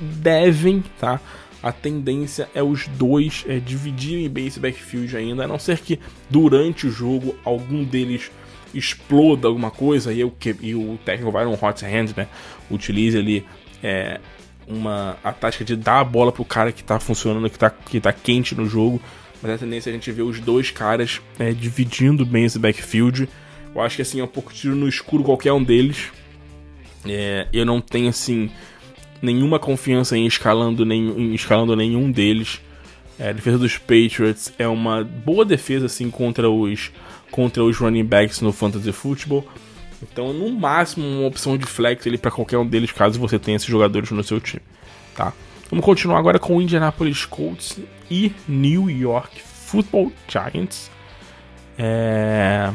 devem, tá? A tendência é os dois é, dividirem bem esse backfield ainda, a não ser que durante o jogo algum deles exploda alguma coisa e, eu, e o técnico vai num hot hand, né? Utilize ali é, uma, a tática de dar a bola pro cara que tá funcionando, que tá, que tá quente no jogo mas a tendência é a gente ver os dois caras é, dividindo bem esse backfield. Eu acho que assim é um pouco tiro no escuro qualquer um deles. É, eu não tenho assim nenhuma confiança em escalando, nem, em escalando nenhum deles. É, a defesa dos Patriots é uma boa defesa assim contra os contra os running backs no fantasy football. Então, no máximo, uma opção de flex ali para qualquer um deles, caso você tenha esses jogadores no seu time, tá? Vamos continuar agora com o Indianapolis Colts e New York Football Giants. É...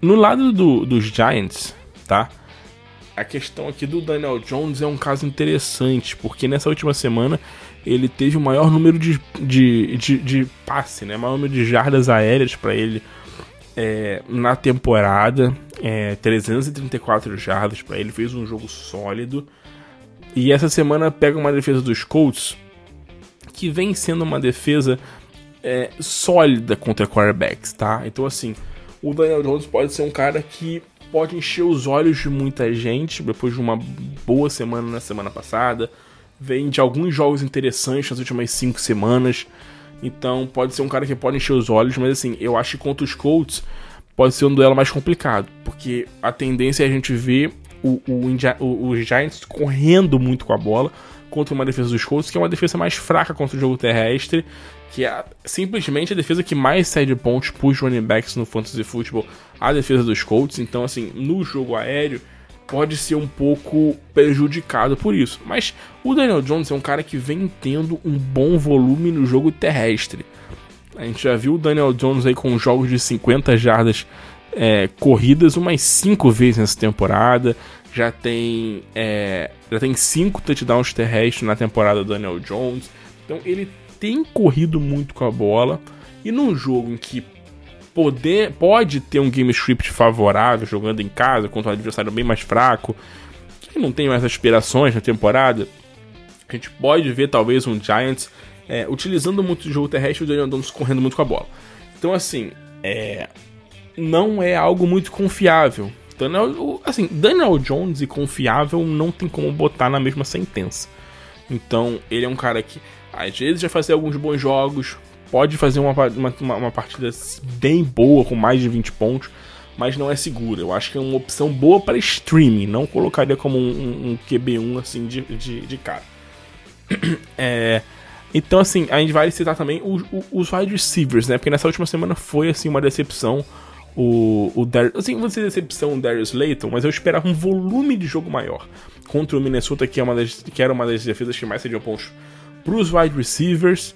No lado do, dos Giants, tá? A questão aqui do Daniel Jones é um caso interessante, porque nessa última semana ele teve o maior número de, de, de, de passe, né? O maior número de jardas aéreas para ele é, na temporada. É, 334 jardas para ele, fez um jogo sólido. E essa semana pega uma defesa dos Colts que vem sendo uma defesa é, sólida contra quarterbacks, tá? Então, assim, o Daniel Jones pode ser um cara que pode encher os olhos de muita gente depois de uma boa semana na semana passada. Vem de alguns jogos interessantes nas últimas cinco semanas. Então, pode ser um cara que pode encher os olhos, mas assim, eu acho que contra os Colts pode ser um duelo mais complicado, porque a tendência é a gente ver o, o, os Giants correndo muito com a bola contra uma defesa dos Colts, que é uma defesa mais fraca contra o jogo terrestre, que é simplesmente a defesa que mais cede pontos para running backs no fantasy football, a defesa dos Colts. Então, assim, no jogo aéreo pode ser um pouco prejudicado por isso. Mas o Daniel Jones é um cara que vem tendo um bom volume no jogo terrestre. A gente já viu o Daniel Jones aí com jogos de 50 jardas é, corridas umas 5 vezes nessa temporada já tem é, já tem cinco touchdowns terrestres na temporada do Daniel Jones. Então ele tem corrido muito com a bola e num jogo em que poder pode ter um game script favorável jogando em casa contra um adversário bem mais fraco, que não tem mais aspirações na temporada, a gente pode ver talvez um Giants é, utilizando muito o jogo terrestre e o Daniel Jones correndo muito com a bola. Então assim, é, não é algo muito confiável Daniel, assim, Daniel Jones e confiável não tem como botar na mesma sentença. Então, ele é um cara que às vezes já fazer alguns bons jogos, pode fazer uma, uma, uma partida bem boa, com mais de 20 pontos, mas não é segura. Eu acho que é uma opção boa para streaming, não colocaria como um, um, um QB1 assim de, de, de cara. é, então, assim, a gente vai citar também os, os wide receivers, né? Porque nessa última semana foi, assim, uma decepção. O, o Dar assim, dizer decepção o Darius Layton, mas eu esperava um volume de jogo maior contra o Minnesota, que, é uma das, que era uma das defesas que mais cediam pontos para os wide receivers.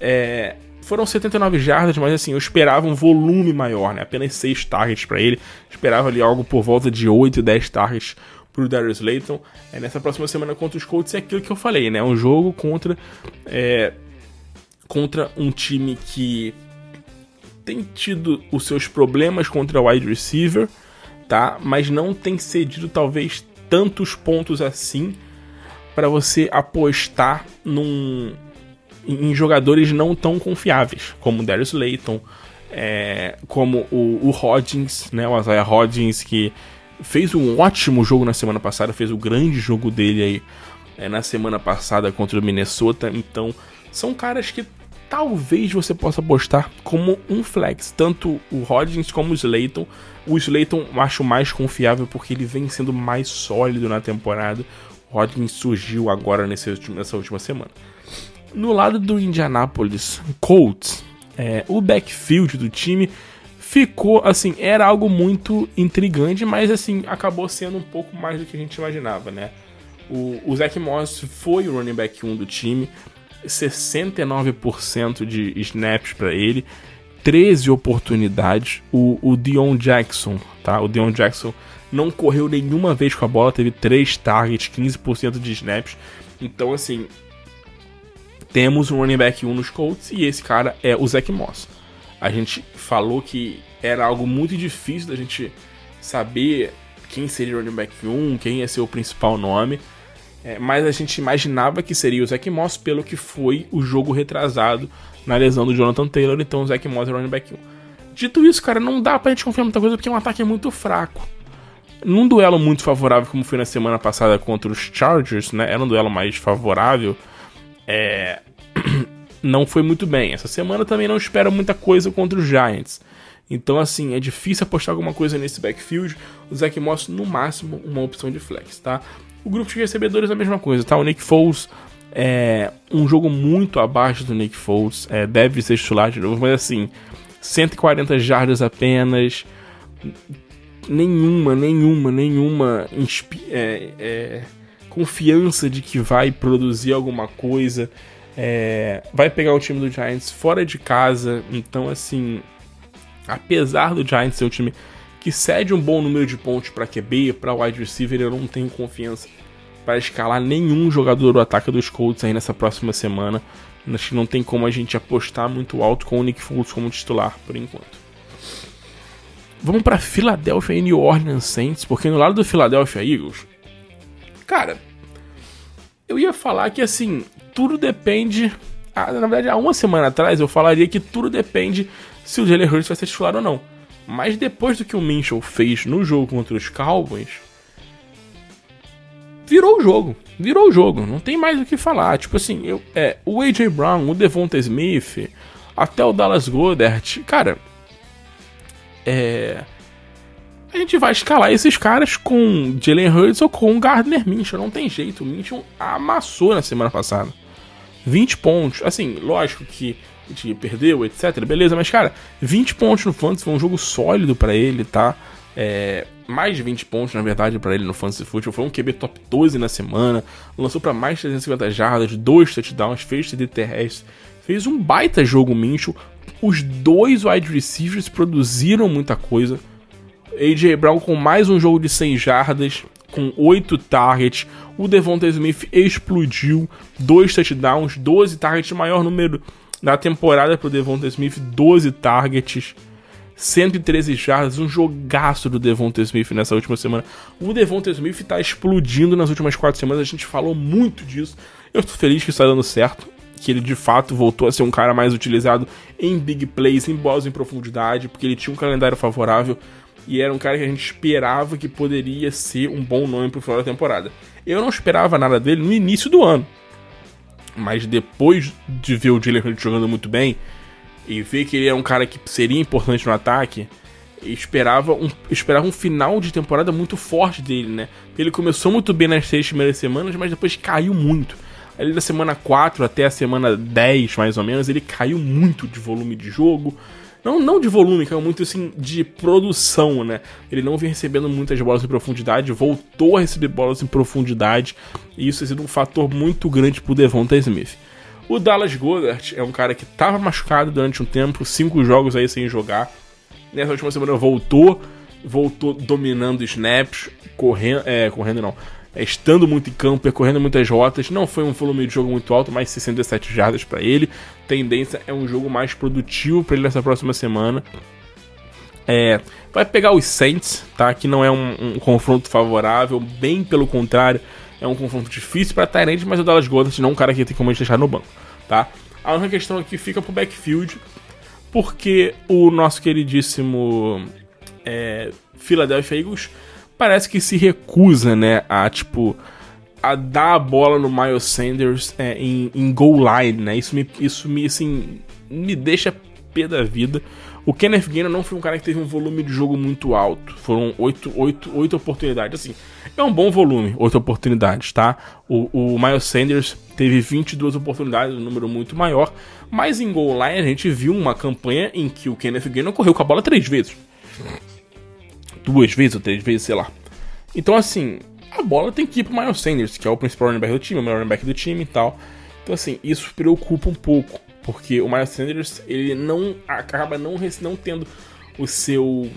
É, foram 79 jardas, mas assim, eu esperava um volume maior, né? Apenas 6 targets para ele. Esperava ali algo por volta de 8 e 10 targets pro Darius Layton. É, nessa próxima semana contra os Colts é aquilo que eu falei, né? Um jogo contra é, contra um time que tem tido os seus problemas contra wide receiver, tá? Mas não tem cedido talvez tantos pontos assim para você apostar num em jogadores não tão confiáveis, como o Darius Layton, é, como o, o Hodgins, né, o Isaiah Hodgins, que fez um ótimo jogo na semana passada, fez o grande jogo dele aí é, na semana passada contra o Minnesota. Então, são caras que talvez você possa apostar como um flex, tanto o Rodgers como o Slayton. O Slayton eu acho mais confiável porque ele vem sendo mais sólido na temporada. Rodgers surgiu agora nesse, nessa última semana. No lado do Indianapolis Colts, é, o backfield do time ficou assim, era algo muito intrigante, mas assim, acabou sendo um pouco mais do que a gente imaginava, né? O, o Zach Moss foi o running back 1 do time, 69% de snaps para ele, 13 oportunidades. O, o Dion Jackson, tá? O Dion Jackson não correu nenhuma vez com a bola, teve 3 targets, 15% de snaps. Então, assim, temos um running back 1 nos Colts e esse cara é o Zach Moss a gente falou que era algo muito difícil da gente saber quem seria o running back 1, quem ia ser o principal nome. É, mas a gente imaginava que seria o Zach Moss pelo que foi o jogo retrasado na lesão do Jonathan Taylor, então o Zach Moss é o running back 1. Dito isso, cara, não dá pra gente confiar muita coisa porque é um ataque muito fraco. Num duelo muito favorável, como foi na semana passada contra os Chargers, né? Era um duelo mais favorável. É... não foi muito bem. Essa semana também não espero muita coisa contra os Giants. Então, assim, é difícil apostar alguma coisa nesse backfield. O Zach Moss, no máximo, uma opção de flex, tá? O grupo de recebedores é a mesma coisa, tá? O Nick Foles é um jogo muito abaixo do Nick Foles. É, deve ser titular de novo, mas assim, 140 jardas apenas. Nenhuma, nenhuma, nenhuma é, é, confiança de que vai produzir alguma coisa. É, vai pegar o time do Giants fora de casa, então assim, apesar do Giants ser um time que cede um bom número de pontos para QB, para wide receiver, eu não tenho confiança para escalar nenhum jogador do ataque dos Colts aí nessa próxima semana. Acho que não tem como a gente apostar muito alto com o Nick Foles como titular por enquanto. Vamos para Philadelphia e New Orleans Saints, porque no lado do Philadelphia Eagles, cara, eu ia falar que assim, tudo depende. Ah, na verdade, há uma semana atrás eu falaria que tudo depende se o Jalen Hurts vai ser titular ou não. Mas depois do que o Minchel fez no jogo contra os Cowboys, virou o jogo. Virou o jogo. Não tem mais o que falar. Tipo assim, eu, é, o AJ Brown, o Devonta Smith, até o Dallas Goddard, cara, é. A gente vai escalar esses caras com Jalen Hurts ou com Gardner Minshew. Não tem jeito. O Minshew amassou na semana passada. 20 pontos. Assim, lógico que a gente perdeu, etc. Beleza, mas cara, 20 pontos no Fantasy foi um jogo sólido para ele, tá? É, mais de 20 pontos, na verdade, para ele no Fantasy Football. Foi um QB top 12 na semana. Lançou para mais de 350 jardas, dois touchdowns, fez TD terrestre. Fez um baita jogo Mincho. Os dois wide receivers produziram muita coisa. AJ Brown com mais um jogo de 100 jardas, com 8 targets. O Devonta Smith explodiu, 2 touchdowns, 12 targets, maior número da temporada para o Devonta Smith, 12 targets. 113 jardas, um jogaço do Devonta Smith nessa última semana. O Devonta Smith está explodindo nas últimas quatro semanas, a gente falou muito disso. Eu estou feliz que está dando certo, que ele de fato voltou a ser um cara mais utilizado em big plays, em bolas em profundidade, porque ele tinha um calendário favorável e era um cara que a gente esperava que poderia ser um bom nome pro final da temporada. Eu não esperava nada dele no início do ano, mas depois de ver o Jalen jogando muito bem e ver que ele é um cara que seria importante no ataque, esperava um, esperava um final de temporada muito forte dele, né? Ele começou muito bem nas seis primeiras semanas, mas depois caiu muito. Ali da semana 4 até a semana 10, mais ou menos, ele caiu muito de volume de jogo. Não, não de volume, caiu muito assim de produção, né? Ele não vinha recebendo muitas bolas em profundidade, voltou a receber bolas em profundidade, e isso tem sido um fator muito grande pro Devonta Smith. O Dallas Goddard é um cara que estava machucado durante um tempo, cinco jogos aí sem jogar. Nessa última semana voltou, voltou dominando snaps, correndo, é, correndo não, estando muito em campo, percorrendo muitas rotas. Não foi um volume de jogo muito alto, mais 67 jardas para ele. Tendência é um jogo mais produtivo para ele nessa próxima semana. É, vai pegar os Saints, tá? Que não é um, um, confronto favorável, bem pelo contrário, é um confronto difícil para Tyrant, mas o Dallas Goddard não é um cara que tem como deixar no banco, tá? A única questão aqui fica pro backfield, porque o nosso queridíssimo é, Philadelphia Eagles parece que se recusa, né, a tipo a dar a bola no Miles Sanders é, em, em goal line, né? Isso me, isso me assim me deixa pé da vida. O Kenneth Gainer não foi um cara que teve um volume de jogo muito alto. Foram oito, oito, oito oportunidades. Assim, é um bom volume, oito oportunidades, tá? O, o Miles Sanders teve 22 oportunidades, um número muito maior. Mas em goal line a gente viu uma campanha em que o Kenneth Gainer correu com a bola três vezes duas vezes ou três vezes, sei lá. Então, assim, a bola tem que ir pro Miles Sanders, que é o principal running back do time, o melhor running back do time e tal. Então, assim, isso preocupa um pouco, porque o Miles Sanders, ele não acaba não, não tendo o seu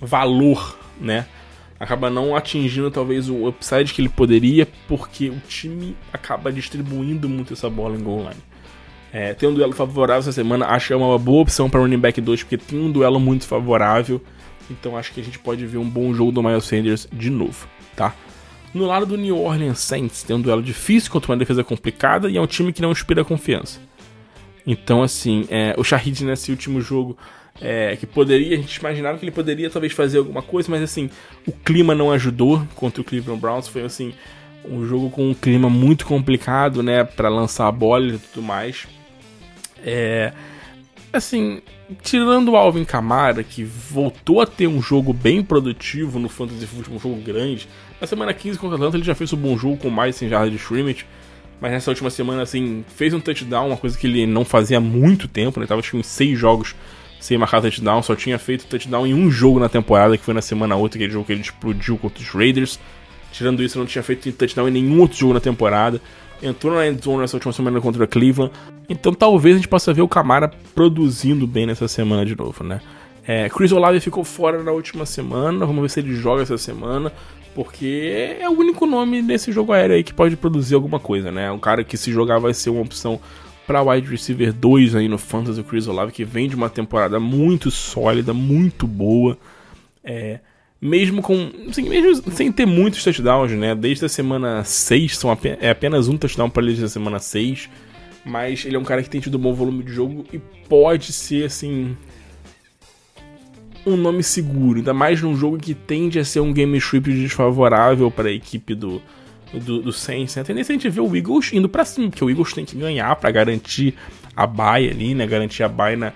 valor, né? Acaba não atingindo talvez o upside que ele poderia, porque o time acaba distribuindo muito essa bola em goal line. É, tem um duelo favorável essa semana, acho que é uma boa opção para running back 2, porque tem um duelo muito favorável. Então acho que a gente pode ver um bom jogo do Miles Sanders de novo, tá? No lado do New Orleans Saints, tem um duelo difícil contra uma defesa complicada e é um time que não inspira confiança. Então, assim, é, o Shahid nesse último jogo, é, que poderia, a gente imaginava que ele poderia talvez fazer alguma coisa, mas assim, o clima não ajudou contra o Cleveland Browns. Foi assim, um jogo com um clima muito complicado, né, para lançar a bola e tudo mais. É, assim, tirando o Alvin Kamara, que voltou a ter um jogo bem produtivo no Fantasy Football, um jogo grande. Na semana 15 contra o Atlanta ele já fez um bom jogo com mais de 100 jardas de scrimmage. Mas nessa última semana, assim, fez um touchdown, uma coisa que ele não fazia há muito tempo, né? Tava acho, em seis jogos sem marcar touchdown, só tinha feito touchdown em um jogo na temporada, que foi na semana outra, aquele jogo que ele explodiu contra os Raiders. Tirando isso, não tinha feito touchdown em nenhum outro jogo na temporada entrou na endzone nessa última semana contra Cleveland. Então talvez a gente possa ver o Camara produzindo bem nessa semana de novo, né? É, Chris Olave ficou fora na última semana, vamos ver se ele joga essa semana, porque é o único nome nesse jogo aéreo aí que pode produzir alguma coisa, né? Um cara que se jogar vai ser uma opção para wide receiver 2 aí no Fantasy, Chris Olave, que vem de uma temporada muito sólida, muito boa. É, mesmo com. Assim, mesmo sem ter muitos touchdowns, né? Desde a semana 6, são é apenas um touchdown para ele desde a semana 6. Mas ele é um cara que tem tido um bom volume de jogo e pode ser, assim. Um nome seguro, ainda mais num jogo que tende a ser um game script desfavorável para a equipe do, do, do Saints. A tendência é a gente ver o Eagles indo para cima, porque o Eagles tem que ganhar para garantir a bye ali, né? Garantir a bye na,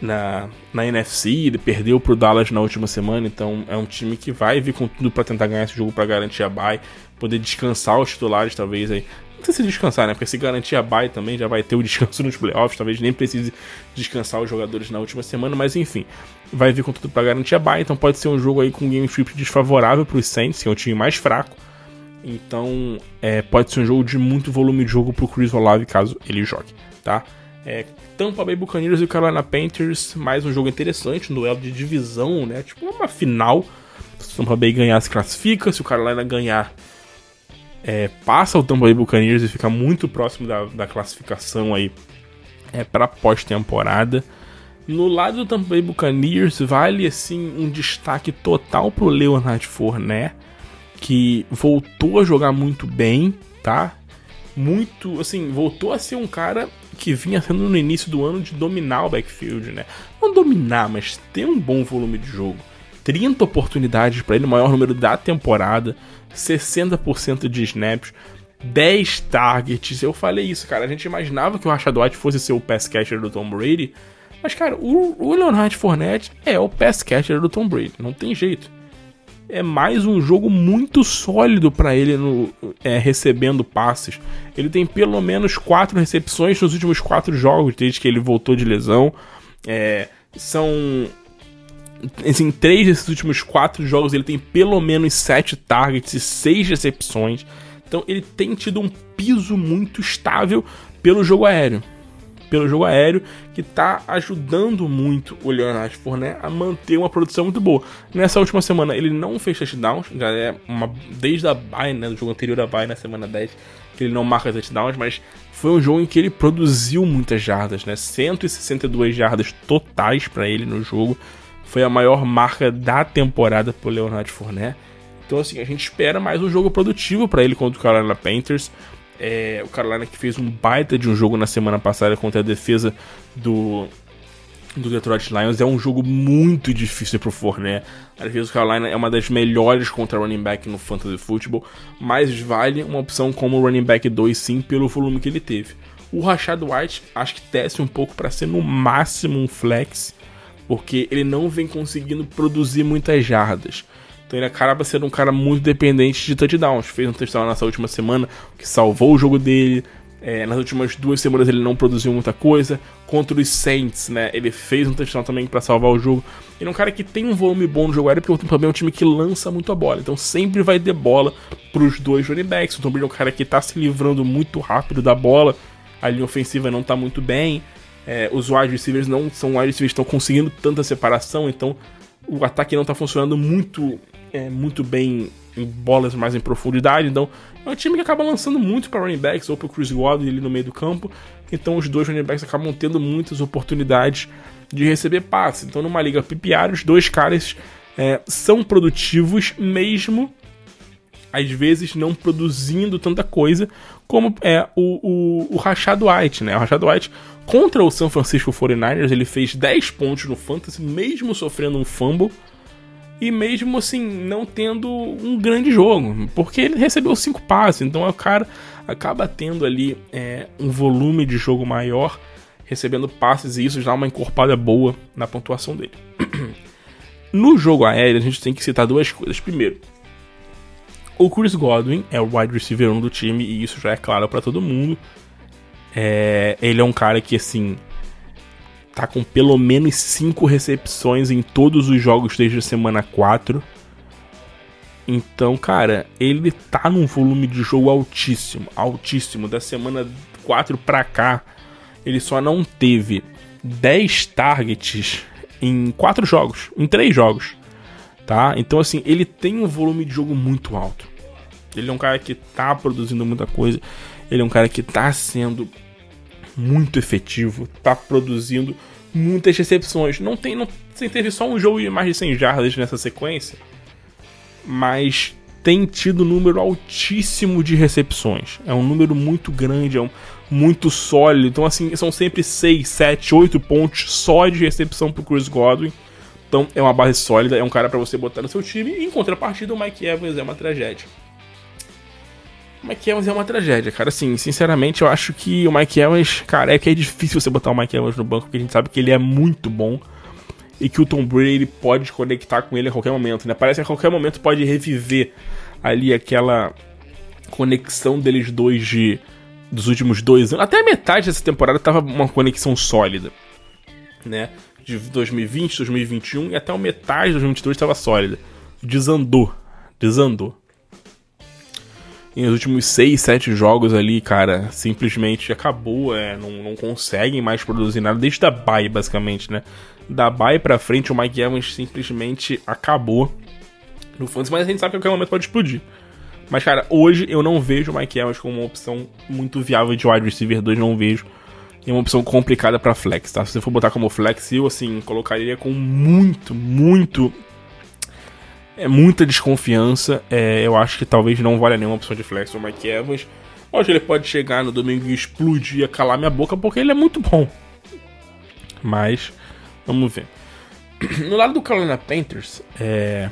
na, na NFC, ele perdeu pro Dallas na última semana, então é um time que vai vir com tudo para tentar ganhar esse jogo para garantir a bye, poder descansar os titulares talvez aí. Não sei se descansar, né? Porque se garantir a bye também já vai ter o descanso nos playoffs, talvez nem precise descansar os jogadores na última semana, mas enfim, vai vir com tudo para garantir a bye, então pode ser um jogo aí com game script desfavorável pro Saints, que é um time mais fraco. Então, é, pode ser um jogo de muito volume de jogo pro Chris Olave caso ele jogue, tá? É, Tampa Bay Buccaneers e Carolina Panthers, mais um jogo interessante, um duelo de divisão, né? Tipo uma final. Se o Tampa Bay ganhar, se classifica. Se o Carolina ganhar, é, passa o Tampa Bay Buccaneers e fica muito próximo da, da classificação aí é, para pós-temporada. No lado do Tampa Bay Buccaneers, vale assim um destaque total pro Leonard Fournette, que voltou a jogar muito bem, tá? Muito, assim, voltou a ser um cara que vinha sendo no início do ano de dominar o backfield, né? Não dominar, mas ter um bom volume de jogo. 30 oportunidades para ele, o maior número da temporada, 60% de snaps. 10 targets. Eu falei isso, cara. A gente imaginava que o Rashad White fosse ser o pass catcher do Tom Brady. Mas, cara, o, o Leonard Fournette é o pass catcher do Tom Brady. Não tem jeito. É mais um jogo muito sólido para ele no, é, recebendo passes. Ele tem pelo menos quatro recepções nos últimos quatro jogos desde que ele voltou de lesão. É, são em três desses últimos quatro jogos ele tem pelo menos sete targets e seis recepções. Então ele tem tido um piso muito estável pelo jogo aéreo. Pelo jogo aéreo, que está ajudando muito o Leonard Fournette a manter uma produção muito boa. Nessa última semana ele não fez touchdowns, já é uma, desde a bye, né, do jogo anterior à bye, na semana 10, que ele não marca touchdowns, mas foi um jogo em que ele produziu muitas jardas, né? 162 jardas totais para ele no jogo foi a maior marca da temporada pro Leonard Fournette. Então, assim, a gente espera mais um jogo produtivo para ele contra o Carolina Panthers. É, o Carolina que fez um baita de um jogo na semana passada contra a defesa do, do Detroit Lions. É um jogo muito difícil pro Fournette. A defesa do Carolina é uma das melhores contra running back no fantasy football, mas vale uma opção como running back 2 sim pelo volume que ele teve. O Rashad White acho que desce um pouco para ser no máximo um flex porque ele não vem conseguindo produzir muitas jardas. Então ele acaba sendo um cara muito dependente de touchdowns. Fez um touchdown nessa última semana, que salvou o jogo dele. É, nas últimas duas semanas ele não produziu muita coisa. Contra os Saints, né? Ele fez um touchdown também para salvar o jogo. Ele é um cara que tem um volume bom no jogo aéreo, porque também é um time que lança muito a bola. Então sempre vai ter bola pros dois running backs. O Tom Brady é um cara que tá se livrando muito rápido da bola. A linha ofensiva não tá muito bem. É, os wide receivers não são wide receivers estão conseguindo tanta separação, então o ataque não está funcionando muito, é, muito bem em bolas mais em profundidade. Então é um time que acaba lançando muito para running backs ou para o Chris Godwin ali no meio do campo. Então os dois running backs acabam tendo muitas oportunidades de receber passes. Então numa liga PPR, os dois caras é, são produtivos mesmo às vezes não produzindo tanta coisa como é o, o, o Rashad White, né? O Rashad White contra o San Francisco 49ers, ele fez 10 pontos no Fantasy, mesmo sofrendo um fumble e mesmo assim não tendo um grande jogo, porque ele recebeu 5 passes, então o cara acaba tendo ali é, um volume de jogo maior, recebendo passes e isso dá uma encorpada boa na pontuação dele. no jogo aéreo, a gente tem que citar duas coisas. Primeiro, o Chris Godwin é o wide receiver 1 do time e isso já é claro para todo mundo. É, ele é um cara que, assim, tá com pelo menos 5 recepções em todos os jogos desde a semana 4. Então, cara, ele tá num volume de jogo altíssimo, altíssimo. Da semana 4 pra cá, ele só não teve 10 targets em 4 jogos, em 3 jogos tá? Então, assim, ele tem um volume de jogo muito alto. Ele é um cara que tá produzindo muita coisa. Ele é um cara que tá sendo muito efetivo, tá produzindo muitas recepções. Não tem, não teve só um jogo de mais de 100 jardas nessa sequência, mas tem tido um número altíssimo de recepções. É um número muito grande, é um muito sólido. Então assim, são sempre 6, 7, 8 pontos só de recepção pro Chris Godwin. Então é uma base sólida, é um cara para você botar no seu time. E em contrapartida, o Mike Evans é uma tragédia. Mike Evans é uma tragédia, cara. Assim, sinceramente, eu acho que o Mike Evans, cara, é que é difícil você botar o Mike Evans no banco, porque a gente sabe que ele é muito bom e que o Tom Brady pode conectar com ele a qualquer momento, né? Parece que a qualquer momento pode reviver ali aquela conexão deles dois de dos últimos dois anos. Até a metade dessa temporada tava uma conexão sólida, né? de 2020, 2021 e até o metade de 2022 estava sólida. Desandou. Desandou. E nos últimos 6, 7 jogos ali, cara, simplesmente acabou. É, não, não conseguem mais produzir nada. Desde a bye, basicamente, né? Da bye pra frente, o Mike Evans simplesmente acabou no Fantasy. Mas a gente sabe que a qualquer momento pode explodir. Mas, cara, hoje eu não vejo o Mike Evans como uma opção muito viável de wide receiver 2. Não vejo é uma opção complicada para flex, tá? Se você for botar como flex, eu assim colocaria com muito, muito é muita desconfiança. É, eu acho que talvez não valha nenhuma opção de flex o Mike Evans. Hoje ele pode chegar no domingo e explodir e calar minha boca porque ele é muito bom. Mas vamos ver. No lado do Carolina Panthers, é,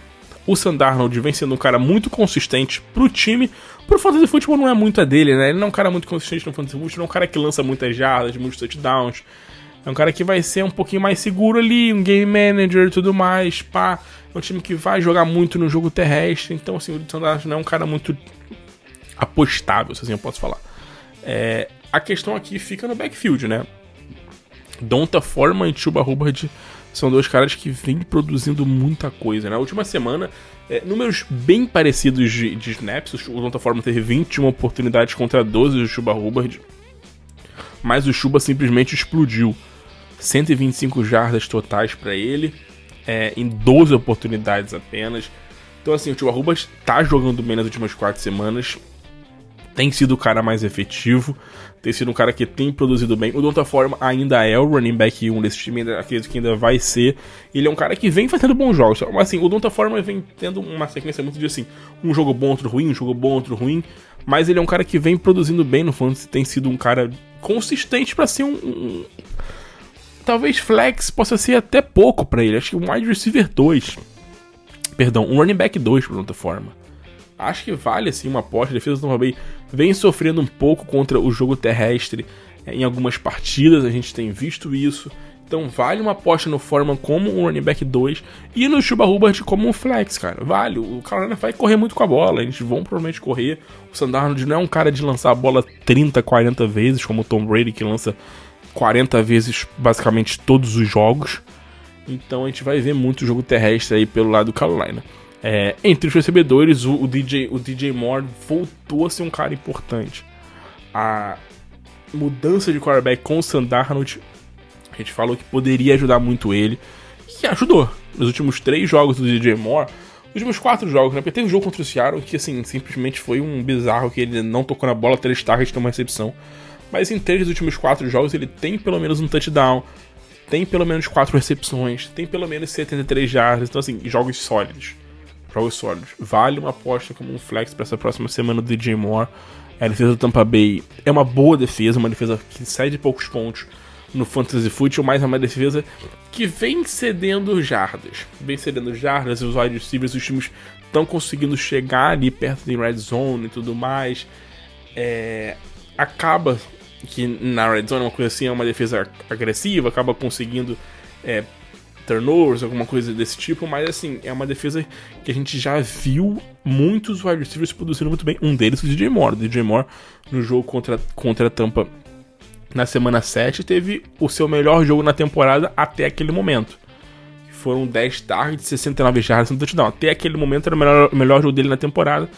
o Sandarnold vem sendo um cara muito consistente pro time. Pro Fantasy Football não é muito a dele, né? Ele não é um cara muito consistente no Fantasy não é um cara que lança muitas jardas, muitos touchdowns. É um cara que vai ser um pouquinho mais seguro ali, um game manager e tudo mais, pá. É um time que vai jogar muito no jogo terrestre, então assim, o Sandarnold não é um cara muito apostável, se assim eu posso falar. É, a questão aqui fica no backfield, né? Donta Foreman e Chuba Hubbard são dois caras que vêm produzindo muita coisa. Na última semana, é, números bem parecidos de, de snaps. O Donta Foreman teve 21 oportunidades contra 12 do Chuba Hubbard. Mas o Chuba simplesmente explodiu. 125 jardas totais para ele, é, em 12 oportunidades apenas. Então, assim, o Chuba Hubbard tá jogando bem nas últimas 4 semanas tem sido o cara mais efetivo, tem sido um cara que tem produzido bem. O Donta Forma ainda é o running back 1 desse time, acredito que ainda vai ser. Ele é um cara que vem fazendo bons jogos. Mas assim, o Donta Forma vem tendo uma sequência muito de assim, um jogo bom, outro ruim, um jogo bom, outro ruim. Mas ele é um cara que vem produzindo bem no fantasy, tem sido um cara consistente para ser um, um, Talvez flex possa ser até pouco para ele. Acho que um wide receiver 2. Perdão, um running back 2 pro Donta Forma acho que vale assim uma aposta. A defesa do Tampa Bay vem sofrendo um pouco contra o jogo terrestre é, em algumas partidas, a gente tem visto isso. Então vale uma aposta no Foreman como um running back 2 e no Chuba Hubbard como um flex, cara. Vale. O Carolina vai correr muito com a bola, eles vão provavelmente correr. O Sandarnold não é um cara de lançar a bola 30, 40 vezes, como o Tom Brady que lança 40 vezes basicamente todos os jogos. Então a gente vai ver muito jogo terrestre aí pelo lado do Carolina. É, entre os recebedores, o, o, DJ, o DJ Moore voltou a ser um cara importante. A mudança de quarterback com o Sandarnold, a gente falou que poderia ajudar muito ele, e ajudou. Nos últimos três jogos do DJ Moore, nos últimos quatro jogos, né? Porque teve um jogo contra o Seattle que, assim, simplesmente foi um bizarro que ele não tocou na bola, três targets, uma recepção. Mas em três dos últimos quatro jogos ele tem pelo menos um touchdown, tem pelo menos quatro recepções, tem pelo menos 73 jardas, então assim, jogos sólidos jogos sólidos. Vale uma aposta como um flex para essa próxima semana do DJ Moore. A defesa do Tampa Bay é uma boa defesa, uma defesa que sai de poucos pontos no Fantasy Football, mas é uma defesa que vem cedendo jardas. Vem cedendo jardas, os wide receivers, os times estão conseguindo chegar ali perto de red zone e tudo mais. É, acaba que na red zone, uma coisa assim, é uma defesa agressiva, acaba conseguindo é, turnovers, alguma coisa desse tipo, mas assim, é uma defesa que a gente já viu muitos wide receivers produzindo muito bem. Um deles, o DJ Moore. O DJ Moore, no jogo contra, contra a Tampa na semana 7, teve o seu melhor jogo na temporada até aquele momento. Foram 10 targets, 69 jardas no touchdown. Até aquele momento era o melhor, o melhor jogo dele na temporada.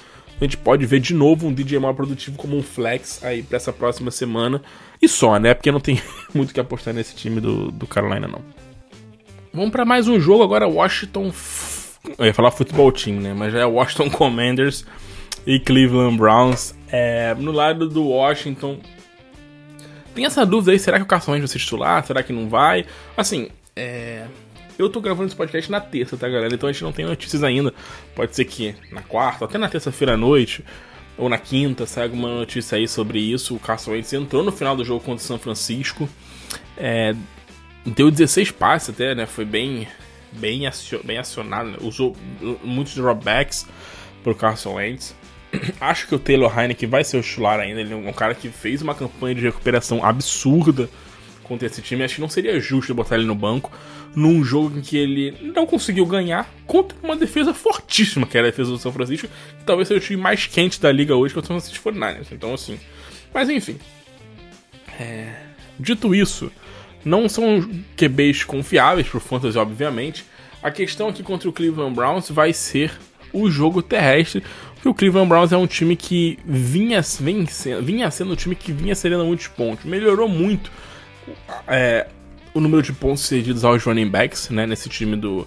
A gente pode ver de novo um DJ Moore produtivo como um flex aí para essa próxima semana. E só, né? Porque não tem muito que apostar nesse time do, do Carolina, não. Vamos para mais um jogo agora, Washington. Eu ia falar futebol team, né? Mas já é Washington Commanders e Cleveland Browns. É, no lado do Washington, tem essa dúvida aí: será que o Carson Wentz vai ser titular? Será que não vai? Assim, é. Eu tô gravando esse podcast na terça, tá, galera? Então a gente não tem notícias ainda. Pode ser que na quarta, até na terça-feira à noite, ou na quinta, saia alguma notícia aí sobre isso. O Carson Wentz entrou no final do jogo contra o São Francisco. É, Deu 16 passes até, né? Foi bem, bem, acionado. Né? Usou muitos dropbacks pro Carson Wentz. Acho que o Taylor Heineken vai ser o titular ainda. Ele é um cara que fez uma campanha de recuperação absurda contra esse time. Acho que não seria justo botar ele no banco num jogo em que ele não conseguiu ganhar contra uma defesa fortíssima, que era a defesa do São Francisco, que talvez seja o time mais quente da liga hoje, que é o São Francisco 49ers. Então, assim. Mas enfim. É... Dito isso, não são QBs confiáveis pro Fantasy, obviamente. A questão aqui contra o Cleveland Browns vai ser o jogo terrestre, porque o Cleveland Browns é um time que vinha, vem, vinha sendo um time que vinha cedendo muitos pontos. Melhorou muito é, o número de pontos cedidos aos running backs, né, nesse time do,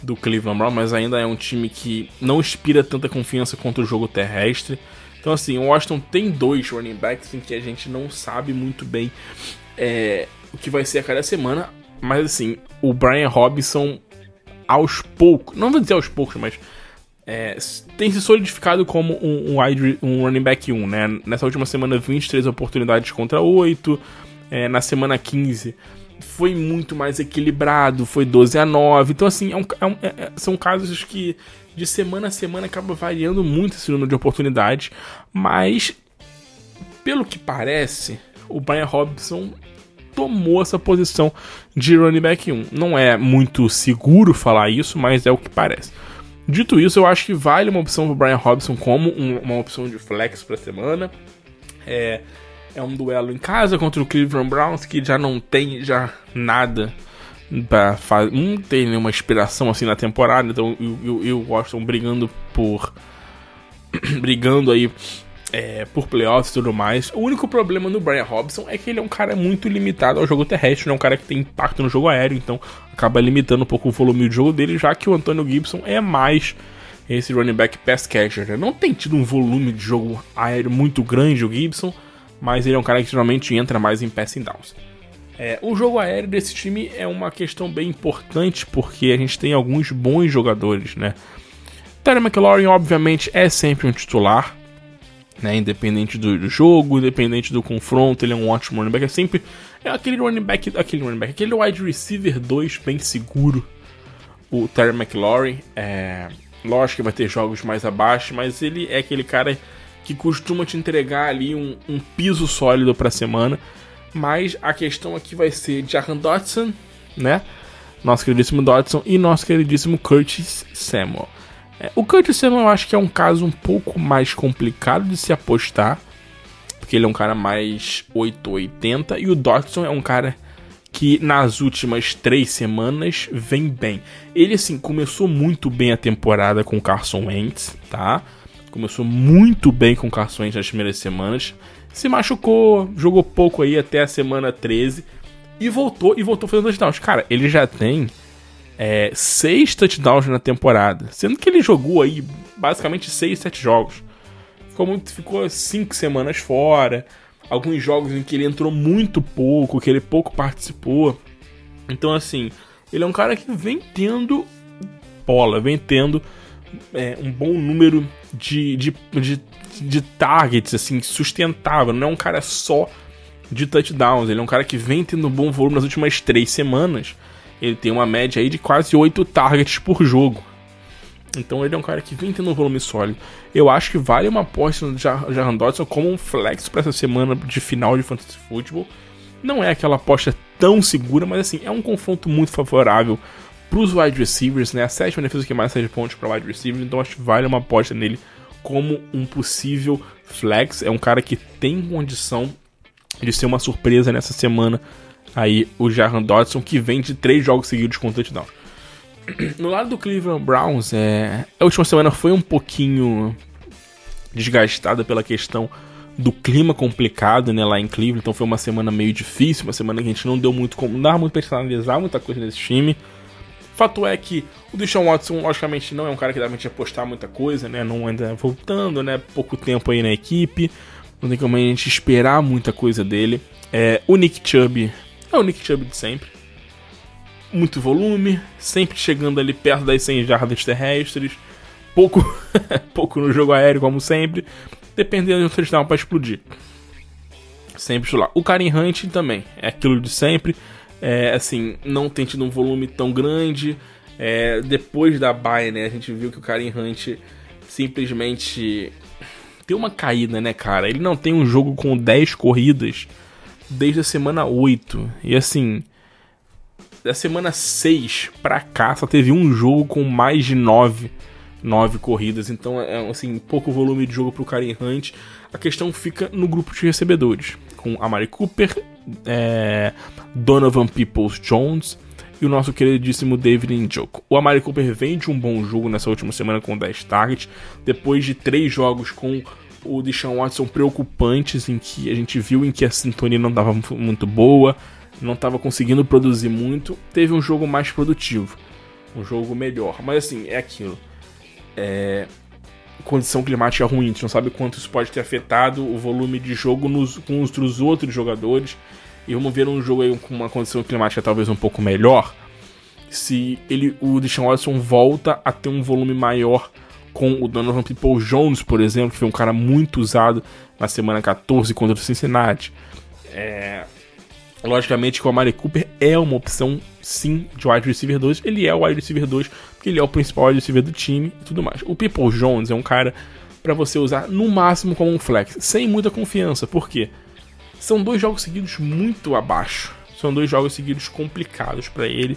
do Cleveland Browns, mas ainda é um time que não inspira tanta confiança contra o jogo terrestre. Então, assim, o Washington tem dois running backs em que a gente não sabe muito bem é, o que vai ser a cada semana. Mas assim, o Brian Robinson, aos poucos, não vou dizer aos poucos, mas é, tem se solidificado como um, um, wide, um running back 1, né? Nessa última semana, 23 oportunidades contra 8. É, na semana 15, foi muito mais equilibrado, foi 12 a 9. Então, assim, é um, é um, é, são casos que de semana a semana acaba variando muito esse número de oportunidades, mas pelo que parece, o Brian Robinson tomou essa posição de running back 1. Não é muito seguro falar isso, mas é o que parece. Dito isso, eu acho que vale uma opção para Brian Robinson como um, uma opção de flex para semana. É, é um duelo em casa contra o Cleveland Browns que já não tem já nada para fazer, não tem nenhuma inspiração assim na temporada. Então eu, eu, Washington brigando por brigando aí é, por playoffs e tudo mais. O único problema no Brian Robson é que ele é um cara muito limitado ao jogo terrestre, é um cara que tem impacto no jogo aéreo, então acaba limitando um pouco o volume de jogo dele, já que o Antônio Gibson é mais esse running back pass catcher. Né? Não tem tido um volume de jogo aéreo muito grande o Gibson, mas ele é um cara que geralmente entra mais em passing downs. É, o jogo aéreo desse time é uma questão bem importante porque a gente tem alguns bons jogadores, né? Terry McLaurin, obviamente, é sempre um titular, né? Independente do, jogo, independente do confronto, ele é um ótimo running back. É sempre é aquele running back, aquele running back, aquele wide receiver 2 bem seguro. O Terry McLaurin, é, lógico que vai ter jogos mais abaixo, mas ele é aquele cara que costuma te entregar ali um, um piso sólido para a semana. Mas a questão aqui vai ser Jahan Dodson, né? Nosso queridíssimo Dodson e nosso queridíssimo Curtis Samuel. É, o Curtis Samuel eu acho que é um caso um pouco mais complicado de se apostar, porque ele é um cara mais 880 e o Dodson é um cara que nas últimas três semanas vem bem. Ele assim começou muito bem a temporada com o Carson Wentz, tá? Começou muito bem com o Carson nas primeiras semanas. Se machucou, jogou pouco aí até a semana 13 e voltou e voltou fazendo touchdowns. Cara, ele já tem é, seis touchdowns na temporada. Sendo que ele jogou aí basicamente seis, sete jogos. Ficou, muito, ficou cinco semanas fora. Alguns jogos em que ele entrou muito pouco, que ele pouco participou. Então, assim, ele é um cara que vem tendo bola, vem tendo é, um bom número de, de, de, de targets, assim, sustentável. Não é um cara só de touchdowns. Ele é um cara que vem tendo bom volume nas últimas três semanas ele tem uma média aí de quase 8 targets por jogo. Então ele é um cara que vem tendo um volume sólido. Eu acho que vale uma aposta no Jahan Dodson como um flex para essa semana de final de Fantasy Football. Não é aquela aposta tão segura, mas assim, é um confronto muito favorável para os wide receivers, né? A sétima defesa que mais sai de pontos para wide receivers, então acho que vale uma aposta nele como um possível flex. É um cara que tem condição de ser uma surpresa nessa semana aí o Jahan Dodson, que vem de três jogos seguidos com touchdown. No lado do Cleveland Browns, é, a última semana foi um pouquinho desgastada pela questão do clima complicado, né, lá em Cleveland, então foi uma semana meio difícil, uma semana que a gente não deu muito como, não dava muito pra analisar muita coisa nesse time. Fato é que o Deshaun Watson, logicamente, não é um cara que dá pra gente apostar muita coisa, né, não anda voltando, né, pouco tempo aí na equipe, não tem como a gente esperar muita coisa dele. É, o Nick Chubb é o Nick Chubb de sempre. Muito volume, sempre chegando ali perto das 100 jardas terrestres. Pouco, pouco no jogo aéreo, como sempre. Dependendo de um touchdown para explodir. Sempre lá. O Karen Hunt também. É aquilo de sempre. É, assim, não tem tido um volume tão grande. É, depois da bye, né? A gente viu que o Karen Hunt simplesmente tem uma caída, né, cara? Ele não tem um jogo com 10 corridas desde a semana 8. E assim, da semana 6 pra cá só teve um jogo com mais de 9, 9 corridas. Então é assim, pouco volume de jogo pro Karen Hunt. A questão fica no grupo de recebedores, com a Mari Cooper, é, Donovan Peoples Jones e o nosso queridíssimo David Njoku. O Amari Cooper vem de um bom jogo nessa última semana com 10 targets, depois de 3 jogos com o Deshaun Watson preocupantes em que a gente viu em que a sintonia não estava muito boa, não estava conseguindo produzir muito, teve um jogo mais produtivo, um jogo melhor. Mas assim, é aquilo. É... Condição climática ruim, a gente não sabe quanto isso pode ter afetado o volume de jogo nos, com os outros jogadores. E vamos ver um jogo aí com uma condição climática talvez um pouco melhor. Se ele, o Deshaun Watson volta a ter um volume maior com o Donovan People Jones, por exemplo, que foi um cara muito usado na semana 14 contra o Cincinnati. É... Logicamente que o Amari Cooper é uma opção, sim, de wide receiver 2. Ele é o wide receiver 2, porque ele é o principal wide receiver do time e tudo mais. O People Jones é um cara para você usar no máximo como um flex, sem muita confiança. Por quê? São dois jogos seguidos muito abaixo. São dois jogos seguidos complicados para ele.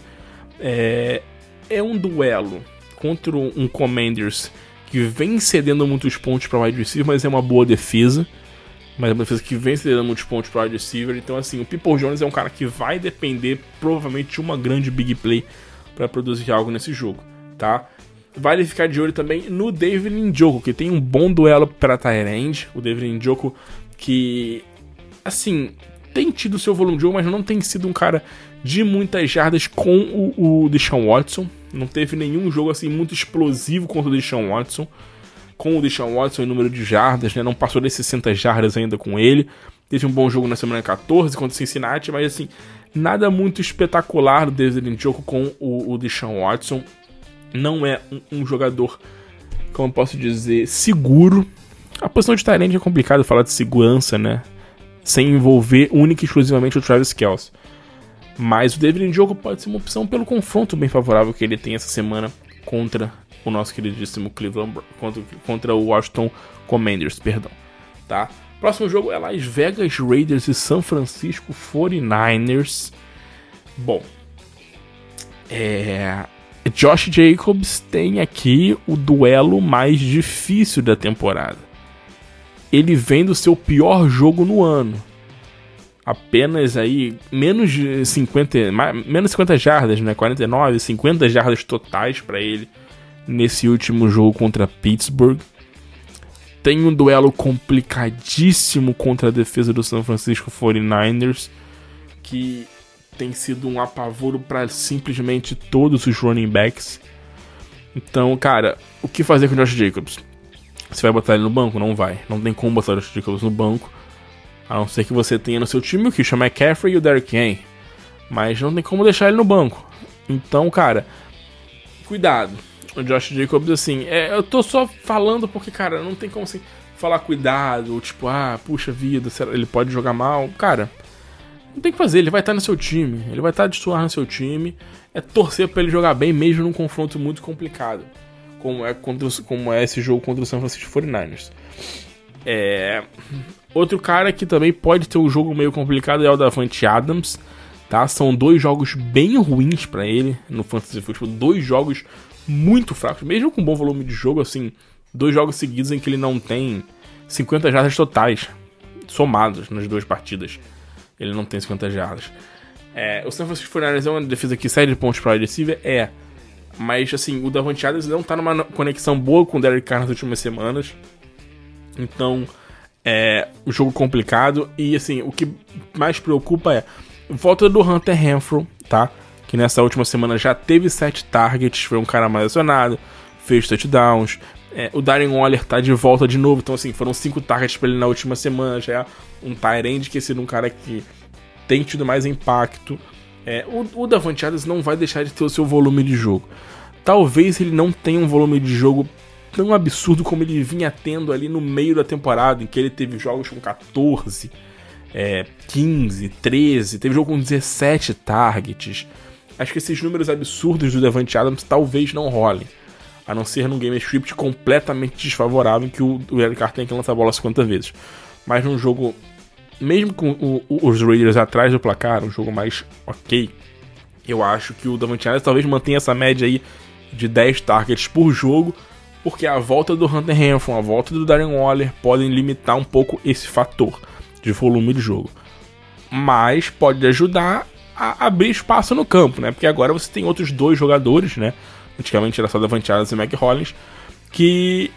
É, é um duelo contra um Commanders que vem cedendo muitos pontos para wide receiver, mas é uma boa defesa. Mas é uma defesa que vem cedendo muitos pontos para wide receiver. Então, assim, o People Jones é um cara que vai depender provavelmente de uma grande big play para produzir algo nesse jogo, tá? Vale ficar de olho também no David Njoku, que tem um bom duelo para Tyrande. O David Njoku que, assim, tem tido seu volume de jogo, mas não tem sido um cara de muitas jardas com o, o Deshaun Watson. Não teve nenhum jogo assim muito explosivo contra o Deshaun Watson. Com o Deshaun Watson em número de jardas, né? Não passou das 60 jardas ainda com ele. Teve um bom jogo na semana 14 contra o Cincinnati, mas assim, nada muito espetacular do David Njoku com o, o Deshaun Watson. Não é um, um jogador, como posso dizer, seguro. A posição de Tyrande é complicado falar de segurança, né? Sem envolver única e exclusivamente o Travis Kelce. Mas o David Njoku pode ser uma opção pelo confronto bem favorável que ele tem essa semana contra o nosso queridíssimo Cleveland contra, contra o Washington Commanders, perdão, tá? Próximo jogo é Las Vegas Raiders e São Francisco 49ers. Bom, é, Josh Jacobs tem aqui o duelo mais difícil da temporada. Ele vem do seu pior jogo no ano apenas aí menos de 50, menos 50 jardas, né? 49, 50 jardas totais para ele nesse último jogo contra Pittsburgh. Tem um duelo complicadíssimo contra a defesa do San Francisco 49ers, que tem sido um apavoro para simplesmente todos os running backs. Então, cara, o que fazer com o Josh Jacobs? Você vai botar ele no banco? Não vai. Não tem como botar o Josh Jacobs no banco. A não ser que você tenha no seu time o Christian McCaffrey e o Derrick Henry. Mas não tem como deixar ele no banco. Então, cara, cuidado. O Josh Jacobs, assim, é, eu tô só falando porque, cara, não tem como assim, falar cuidado, tipo, ah, puxa vida, ele pode jogar mal. Cara, não tem que fazer, ele vai estar no seu time, ele vai estar de suar no seu time. É torcer para ele jogar bem, mesmo num confronto muito complicado, como é, contra, como é esse jogo contra o San Francisco 49ers. É, Outro cara que também pode ter um jogo meio complicado é o Davante Adams, tá? São dois jogos bem ruins para ele no Fantasy Football, dois jogos muito fracos, mesmo com bom volume de jogo, assim, dois jogos seguidos em que ele não tem 50 jardas totais, somados nas duas partidas. Ele não tem 50 jardas. É, o San Francisco 49ers é uma defesa que sai de pontos para receiver? É. Mas, assim, o Davante Adams não tá numa conexão boa com o Derek Carr nas últimas semanas. Então, é um jogo complicado. E assim, o que mais preocupa é volta do Hunter Renfro, tá? Que nessa última semana já teve sete targets, foi um cara mais acionado, fez touchdowns. É, o Darren Waller tá de volta de novo, então assim, foram cinco targets pra ele na última semana, já é um Tyrande que é um cara que tem tido mais impacto. É, o, o Davante Adams não vai deixar de ter o seu volume de jogo. Talvez ele não tenha um volume de jogo tão absurdo como ele vinha tendo ali no meio da temporada, em que ele teve jogos com 14, é, 15, 13, teve jogo com 17 targets. Acho que esses números absurdos do Devante Adams talvez não rolem. A não ser num game script completamente desfavorável em que o, o Eric Carr tem que lançar a bola 50 vezes. Mas num jogo, mesmo com o, os Raiders atrás do placar, um jogo mais ok, eu acho que o Davante Adams talvez mantenha essa média aí de 10 targets por jogo, porque a volta do Hunter Renfrew, a volta do Darren Waller podem limitar um pouco esse fator de volume de jogo. Mas pode ajudar a abrir espaço no campo, né? Porque agora você tem outros dois jogadores, né? Antigamente era só Davante Adams e Mac Hollins, que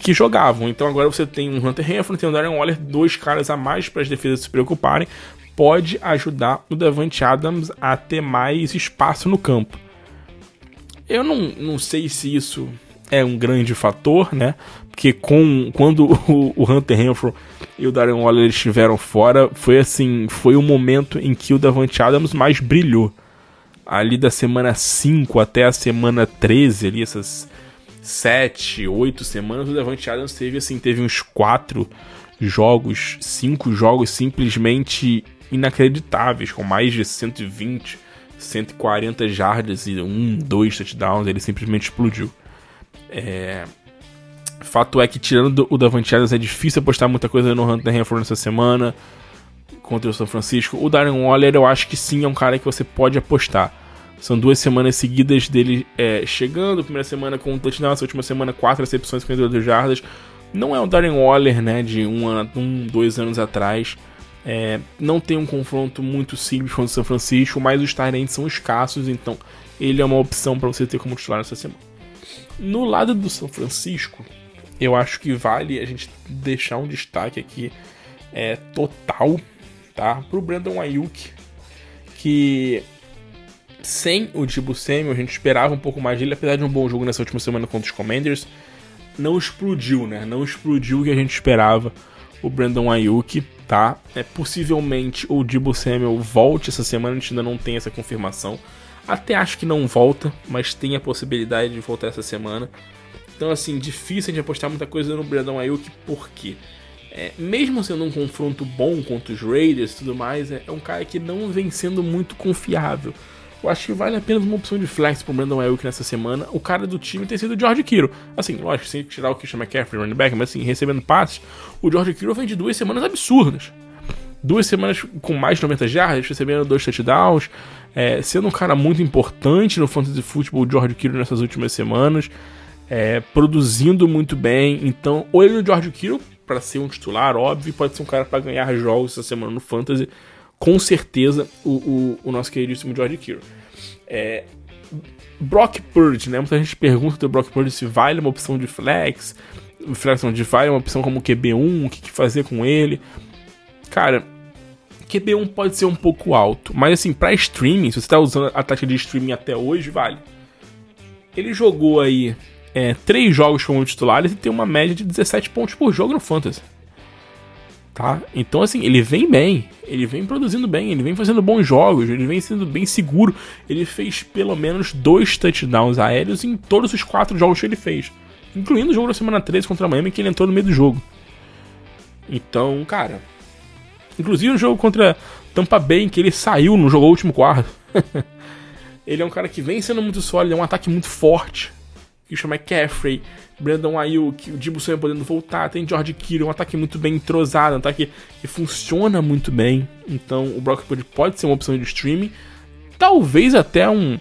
que jogavam. Então agora você tem um Hunter Renfrew, tem um Darren Waller, dois caras a mais para as defesas se preocuparem. Pode ajudar o Davante Adams a ter mais espaço no campo. Eu não, não sei se isso é um grande fator, né? Porque com, quando o, o Hunter Renfrew e o Darren Waller estiveram fora, foi assim, foi o momento em que o Davante Adams mais brilhou. Ali da semana 5 até a semana 13, ali essas 7, 8 semanas, o Davante Adams teve assim, teve uns 4 jogos, 5 jogos simplesmente inacreditáveis, com mais de 120, 140 jardas e um, dois touchdowns, ele simplesmente explodiu. É... Fato é que, tirando o Davante Adams, é difícil apostar muita coisa no Hunter Renfrew nessa semana contra o São Francisco. O Darren Waller, eu acho que sim, é um cara que você pode apostar. São duas semanas seguidas dele é, chegando. Primeira semana com um touchdown, essa última semana quatro recepções, 52 jardas. Não é o Darren Waller, né, de um, ano, um dois anos atrás. É, não tem um confronto muito simples com o São Francisco, mas os Tyrants são escassos, então ele é uma opção para você ter como titular nessa semana. No lado do São Francisco, eu acho que vale a gente deixar um destaque aqui é, total tá? Pro Brandon Ayuk, que sem o Dibu Samuel, a gente esperava um pouco mais dele, apesar de um bom jogo nessa última semana contra os Commanders, não explodiu, né? Não explodiu o que a gente esperava o Brandon Ayuk, tá? É, possivelmente o Dibu Samuel volte essa semana, a gente ainda não tem essa confirmação. Até acho que não volta, mas tem a possibilidade de voltar essa semana. Então, assim, difícil de apostar muita coisa no Brandon Ayuk, por quê? É, mesmo sendo um confronto bom contra os Raiders e tudo mais, é, é, um cara que não vem sendo muito confiável. Eu acho que vale apenas uma opção de flex pro Brandon Ayuk nessa semana. O cara do time tem sido o George Kiro. Assim, lógico, sem tirar o Christian McCaffrey, running back, mas assim, recebendo passes, o George Kiro vem de duas semanas absurdas. Duas semanas com mais de 90 jardas, recebendo dois touchdowns, é, sendo um cara muito importante no fantasy football, o George Kiro nessas últimas semanas, é, produzindo muito bem. Então, e o George Kiro para ser um titular, óbvio, pode ser um cara para ganhar jogos essa semana no Fantasy. Com certeza, o, o, o nosso queridíssimo George Kittle. É, Brock Purdy, né? Muita gente pergunta do Brock Purdy se vale uma opção de flex, flex não, de vale uma opção como QB1, o que, que fazer com ele. Cara, QB1 pode ser um pouco alto, mas assim, para streaming, se você tá usando a taxa de streaming até hoje, vale. Ele jogou aí é, três jogos como titulares e tem uma média de 17 pontos por jogo no Fantasy. Tá? Então, assim, ele vem bem, ele vem produzindo bem, ele vem fazendo bons jogos, ele vem sendo bem seguro. Ele fez pelo menos dois touchdowns aéreos em todos os quatro jogos que ele fez, incluindo o jogo da semana 13 contra a Miami, que ele entrou no meio do jogo. Então, cara, inclusive o jogo contra Tampa Bay, em que ele saiu, não jogou o último quarto. ele é um cara que vem sendo muito sólido, é um ataque muito forte. Christian McCaffrey, Brandon Ayuk, o Samuel podendo voltar, tem George Kittle, um ataque muito bem entrosado, um ataque que funciona muito bem. Então o Brock Purdy pode ser uma opção de streaming, talvez até um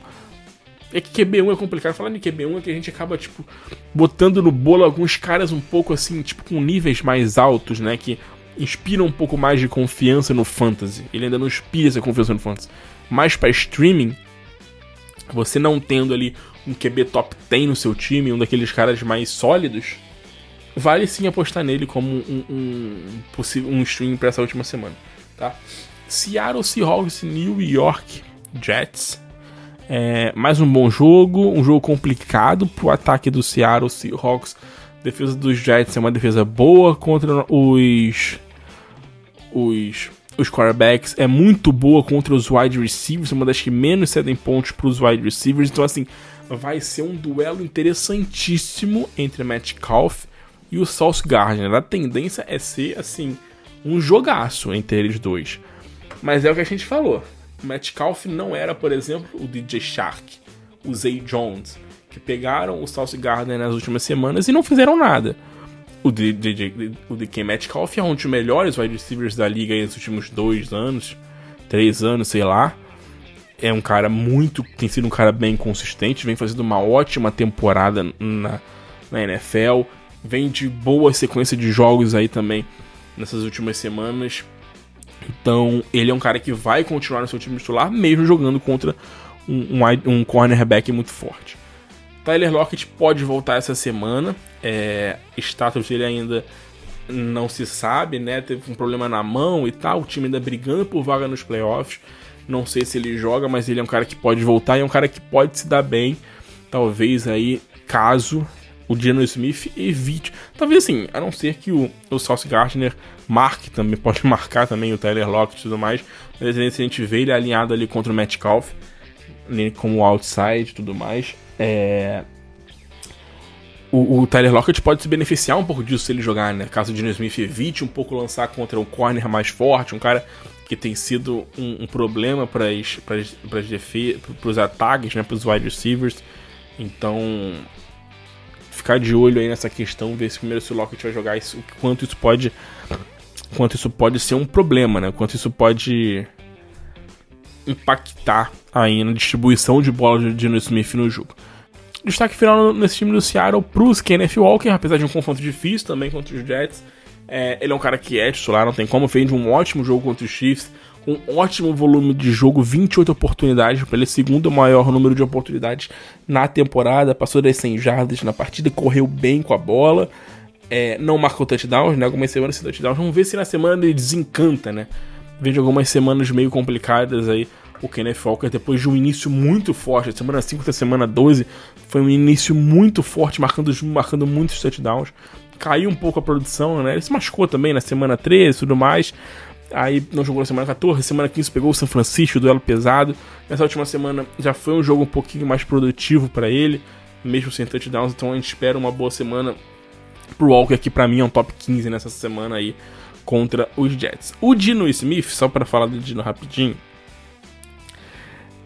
é que QB1 é complicado. Falando em QB1 é que a gente acaba, tipo, botando no bolo alguns caras um pouco assim, tipo, com níveis mais altos, né? Que inspiram um pouco mais de confiança no fantasy. Ele ainda não inspira essa confiança no fantasy. Mas para streaming, você não tendo ali um QB top 10 no seu time, um daqueles caras mais sólidos, vale sim apostar nele como um, um, um stream para essa última semana. Tá? Seattle Seahawks New York Jets. É, mais um bom jogo, um jogo complicado pro ataque do Seattle Seahawks. defesa dos Jets é uma defesa boa contra os os os quarterbacks é muito boa contra os wide receivers, uma das que menos cedem pontos para os wide receivers. Então assim, vai ser um duelo interessantíssimo entre Metcalf e o Sauce Gardner. A tendência é ser, assim, um jogaço entre eles dois. Mas é o que a gente falou. O Metcalf não era, por exemplo, o DJ Shark, o Zay Jones, que pegaram o Sauce Gardner nas últimas semanas e não fizeram nada. O DJ, o DK Metcalf é um dos melhores wide receivers da liga nos últimos dois anos, três anos, sei lá é um cara muito. tem sido um cara bem consistente, vem fazendo uma ótima temporada na, na NFL, vem de boa sequência de jogos aí também nessas últimas semanas. Então, ele é um cara que vai continuar no seu time titular, mesmo jogando contra um, um, um cornerback muito forte. Tyler Lockett pode voltar essa semana. É, status dele ainda não se sabe, né? Teve um problema na mão e tal. O time ainda brigando por vaga nos playoffs. Não sei se ele joga, mas ele é um cara que pode voltar e é um cara que pode se dar bem. Talvez aí, caso o Geno Smith evite. Talvez assim, a não ser que o, o Sauce Gardner marque também, pode marcar também o Tyler Lockett e tudo mais. Mas a gente vê ele alinhado ali contra o Metcalf, como outside e tudo mais. É... O, o, Tyler Lockett pode se beneficiar um pouco disso se ele jogar, né? Caso o Geno Smith evite um pouco lançar contra um corner mais forte, um cara que tem sido um, um problema para os ataques, né, para os wide receivers. Então, ficar de olho aí nessa questão, ver se primeiro se o Lockett vai jogar isso, quanto isso pode quanto isso pode ser um problema, né? Quanto isso pode impactar aí na distribuição de bola de Dino Smith no jogo. Destaque final nesse time do Seattle pro Kenneth Walker, apesar de um confronto difícil também contra os Jets. É, ele é um cara que é titular, não tem como, fez um ótimo jogo contra os Chiefs, um ótimo volume de jogo, 28 oportunidades, ele segundo maior número de oportunidades na temporada, passou das 100 jardas na partida, correu bem com a bola, é, não marcou touchdowns, né, algumas semanas sem touchdowns, vamos ver se na semana ele desencanta, né, vem algumas semanas meio complicadas aí, o Kenneth Walker, depois de um início muito forte, semana 5 até semana 12, foi um início muito forte, marcando, marcando muitos touchdowns, caiu um pouco a produção, né? Ele se machucou também na semana 13 e tudo mais. Aí não jogou na semana 14, semana 15 pegou o São Francisco, duelo pesado. Nessa última semana já foi um jogo um pouquinho mais produtivo para ele, mesmo sem touchdowns. Então a gente espera uma boa semana pro Walker, que para mim é um top 15 nessa semana aí contra os Jets. O Dino Smith, só para falar do Dino rapidinho,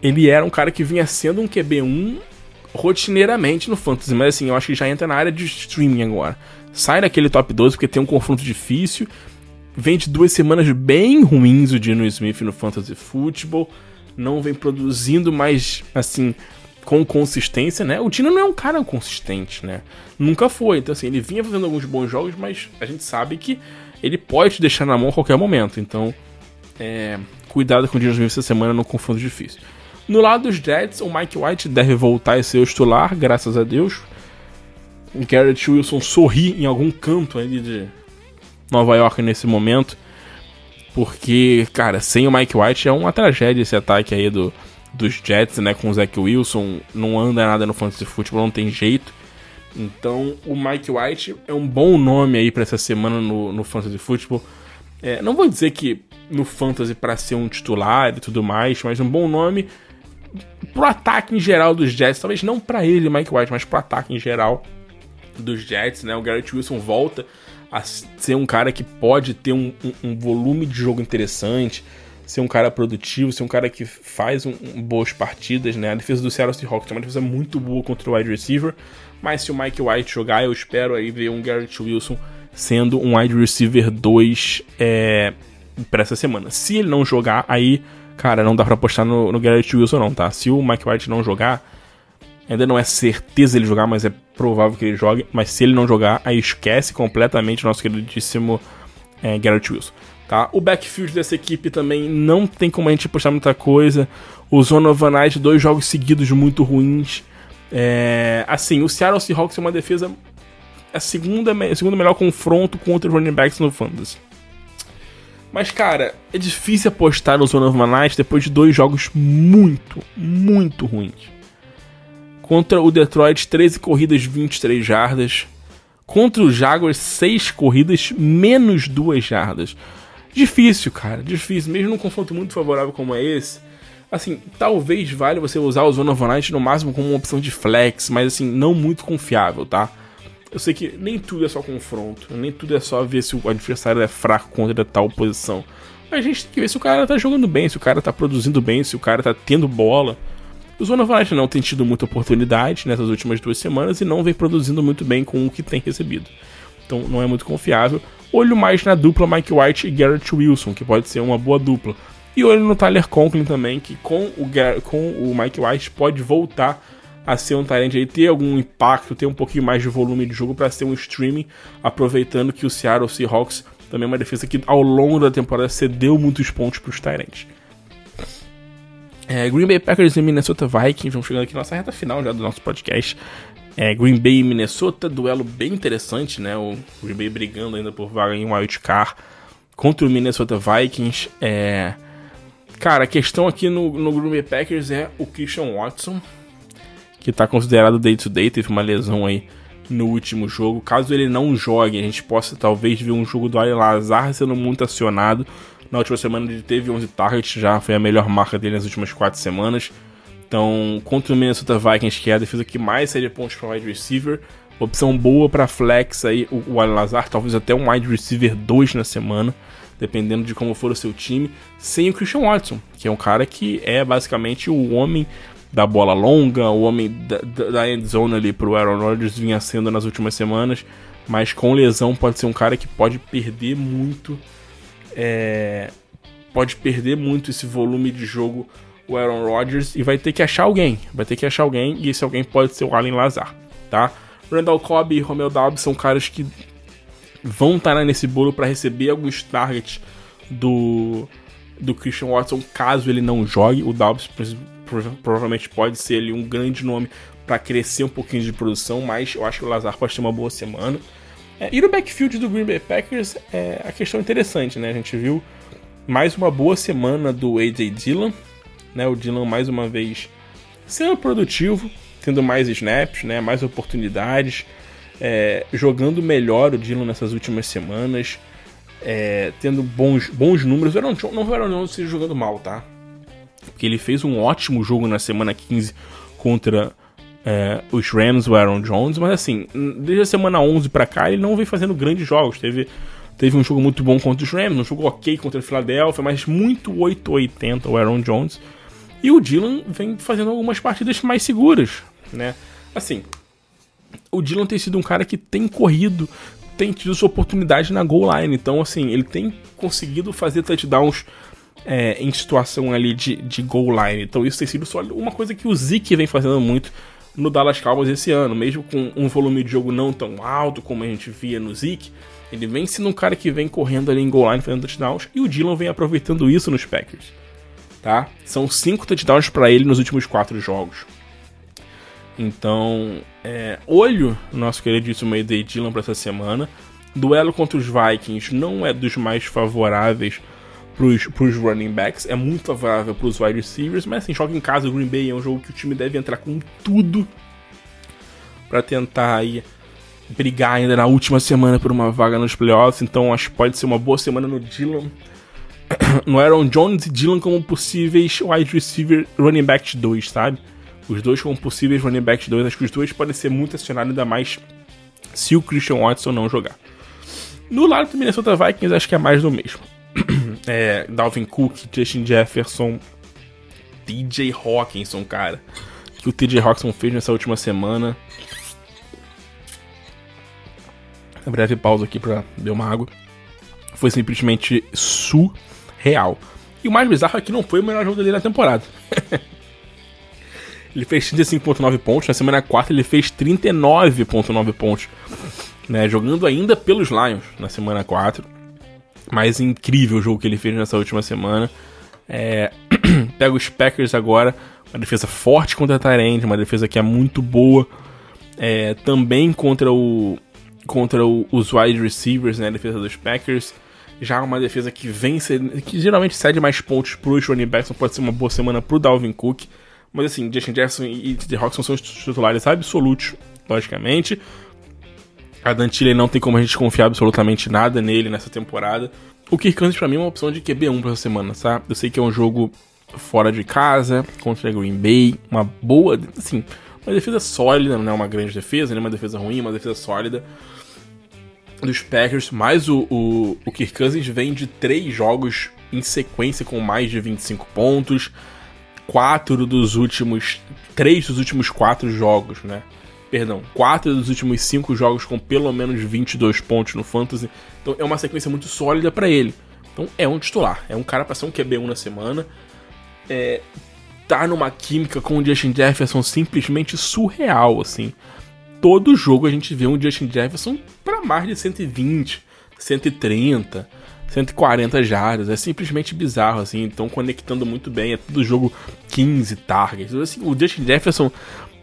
ele era um cara que vinha sendo um QB1 rotineiramente no Fantasy, mas assim, eu acho que já entra na área de streaming agora sai daquele top 12 porque tem um confronto difícil. Vem de duas semanas bem ruins o Dino Smith no Fantasy Football. Não vem produzindo mais, assim, com consistência, né? O Dino não é um cara consistente, né? Nunca foi. Então, assim, ele vinha fazendo alguns bons jogos, mas a gente sabe que ele pode te deixar na mão a qualquer momento. Então, é, cuidado com o Dino Smith essa semana no confronto difícil. No lado dos Jets, o Mike White deve voltar a ser o titular, graças a Deus Garrett Wilson sorri em algum canto ali de Nova York nesse momento. Porque, cara, sem o Mike White é uma tragédia esse ataque aí do, dos Jets, né? Com o Zach Wilson, não anda nada no fantasy futebol, não tem jeito. Então, o Mike White é um bom nome aí para essa semana no, no fantasy futebol. É, não vou dizer que no fantasy para ser um titular e tudo mais, mas um bom nome pro ataque em geral dos Jets, talvez não para ele, Mike White, mas pro ataque em geral dos Jets, né? O Garrett Wilson volta a ser um cara que pode ter um, um, um volume de jogo interessante, ser um cara produtivo, ser um cara que faz um, boas partidas, né? A defesa do Seattle Seahawks é uma defesa muito boa contra o wide receiver, mas se o Mike White jogar, eu espero aí ver um Garrett Wilson sendo um wide receiver 2 é, para essa semana. Se ele não jogar, aí, cara, não dá para apostar no, no Garrett Wilson não, tá? Se o Mike White não jogar, Ainda não é certeza ele jogar, mas é provável que ele jogue. Mas se ele não jogar, aí esquece completamente o nosso queridíssimo é, Garrett Wilson. Tá? O backfield dessa equipe também não tem como a gente puxar muita coisa. O Night, dois jogos seguidos muito ruins. É, assim, o Seattle Seahawks é uma defesa. É a segunda, a segunda melhor confronto contra os running backs no Fantasy. Mas, cara, é difícil apostar no Night depois de dois jogos muito, muito ruins. Contra o Detroit, 13 corridas, 23 jardas. Contra o Jaguars, 6 corridas, menos 2 jardas. Difícil, cara, difícil. Mesmo num confronto muito favorável como é esse. Assim, talvez valha você usar o Zona no máximo como uma opção de flex, mas assim, não muito confiável, tá? Eu sei que nem tudo é só confronto, nem tudo é só ver se o adversário é fraco contra tal posição. Mas a gente tem que ver se o cara tá jogando bem, se o cara tá produzindo bem, se o cara tá tendo bola. O Zona Valente não tem tido muita oportunidade nessas últimas duas semanas e não vem produzindo muito bem com o que tem recebido. Então não é muito confiável. Olho mais na dupla Mike White e Garrett Wilson, que pode ser uma boa dupla. E olho no Tyler Conklin também, que com o, com o Mike White pode voltar a ser um talent aí, ter algum impacto, ter um pouquinho mais de volume de jogo para ser um streaming, aproveitando que o Seattle Seahawks também é uma defesa que ao longo da temporada cedeu muitos pontos para os Tyrants. É, Green Bay Packers e Minnesota Vikings, vamos chegando aqui na nossa reta final já do nosso podcast. É, Green Bay e Minnesota, duelo bem interessante, né? O Green Bay brigando ainda por vaga em wild card contra o Minnesota Vikings. É... Cara, a questão aqui no, no Green Bay Packers é o Christian Watson, que está considerado day-to-day, -day, teve uma lesão aí no último jogo. Caso ele não jogue, a gente possa talvez ver um jogo do Ari Lazar sendo muito acionado na última semana ele teve 11 targets, já foi a melhor marca dele nas últimas 4 semanas. Então, contra o Minnesota Vikings, que é a defesa que mais seria pontos para wide receiver, opção boa para flex aí, o, o Al Lazar, talvez até um wide receiver 2 na semana. dependendo de como for o seu time, sem o Christian Watson, que é um cara que é basicamente o homem da bola longa, o homem da, da end zone ali pro Aaron Rodgers vinha sendo nas últimas semanas, mas com lesão pode ser um cara que pode perder muito, é, pode perder muito esse volume de jogo o Aaron Rodgers e vai ter que achar alguém, vai ter que achar alguém e esse alguém pode ser o Allen Lazar, tá? Randall Cobb e Romeo Dobbs são caras que vão estar nesse bolo para receber alguns targets do do Christian Watson caso ele não jogue. O Dobbs provavelmente pode ser ali um grande nome para crescer um pouquinho de produção, mas eu acho que o Lazar pode ter uma boa semana. É, e no backfield do Green Bay Packers, é, a questão interessante, né? A gente viu mais uma boa semana do AJ Dillon, né? O Dillon mais uma vez sendo produtivo, tendo mais snaps, né? Mais oportunidades, é, jogando melhor o Dillon nessas últimas semanas, é, tendo bons, bons números. O Aaron, não o Aaron Jones esteja jogando mal, tá? Porque ele fez um ótimo jogo na semana 15 contra é, os Rams, o Aaron Jones, mas assim, desde a semana 11 para cá ele não vem fazendo grandes jogos. Teve, teve um jogo muito bom contra os Rams, um jogo ok contra o Philadelphia, mas muito 880 o Aaron Jones. E o Dylan vem fazendo algumas partidas mais seguras, né? Assim, o Dylan tem sido um cara que tem corrido, tem tido sua oportunidade na goal line. Então, assim, ele tem conseguido fazer touchdowns é, em situação ali de, de goal line. Então, isso tem sido só uma coisa que o Zeke vem fazendo muito no Dallas Cowboys esse ano, mesmo com um volume de jogo não tão alto como a gente via no Zeke, ele vem sendo um cara que vem correndo ali em goal line fazendo touchdowns e o Dylan vem aproveitando isso nos Packers. Tá? São cinco touchdowns para ele nos últimos quatro jogos. Então, é, olho no nosso queridíssimo Mayday Dylan para essa semana. Duelo contra os Vikings não é dos mais favoráveis para os running backs, é muito favorável para os wide receivers, mas assim, joga em casa o Green Bay é um jogo que o time deve entrar com tudo para tentar aí brigar ainda na última semana por uma vaga nos playoffs, então acho que pode ser uma boa semana no Dylan. no Aaron Jones e Dylan como possíveis wide receiver running back 2, sabe? Os dois como possíveis running back 2, acho que os dois podem ser muito acionados ainda mais se o Christian Watson não jogar. No lado do Minnesota Vikings, acho que é mais do mesmo é, Dalvin Cook, Justin Jefferson, TJ Hawkinson, cara. Que o TJ Hawkinson fez nessa última semana. Uma breve pausa aqui pra beber uma água. Foi simplesmente surreal. E o mais bizarro é que não foi o melhor jogo dele na temporada. ele fez 35.9 pontos. Na semana 4 ele fez 39.9 pontos. Né, jogando ainda pelos Lions na semana 4 mais incrível jogo que ele fez nessa última semana. É, pega os Packers agora, uma defesa forte contra a Tyrande, uma defesa que é muito boa. É, também contra o contra o, os wide receivers, né, a defesa dos Packers. Já uma defesa que vence, que geralmente cede mais pontos para os running backs, então pode ser uma boa semana para o Dalvin Cook. Mas assim, Justin Jefferson e The Hawks são os titulares absolutos, logicamente. A Dantilha não tem como a gente confiar absolutamente nada nele nessa temporada. O Kirk Cousins pra mim é uma opção de QB1 pra essa semana, tá? Eu sei que é um jogo fora de casa, contra Green Bay, uma boa, assim, uma defesa sólida, não é uma grande defesa, nem uma defesa ruim, uma defesa sólida dos Packers, mas o, o, o Kirk Cousins vem de três jogos em sequência com mais de 25 pontos, quatro dos últimos, três dos últimos quatro jogos, né? Perdão, quatro dos últimos cinco jogos com pelo menos 22 pontos no Fantasy. Então é uma sequência muito sólida para ele. Então é um titular, é um cara para ser um QB1 na semana. É, tá numa química com o Justin Jefferson simplesmente surreal, assim. Todo jogo a gente vê um Justin Jefferson para mais de 120, 130, 140 jardas. É simplesmente bizarro, assim. Então conectando muito bem. É todo jogo 15 targets. Assim, o Justin Jefferson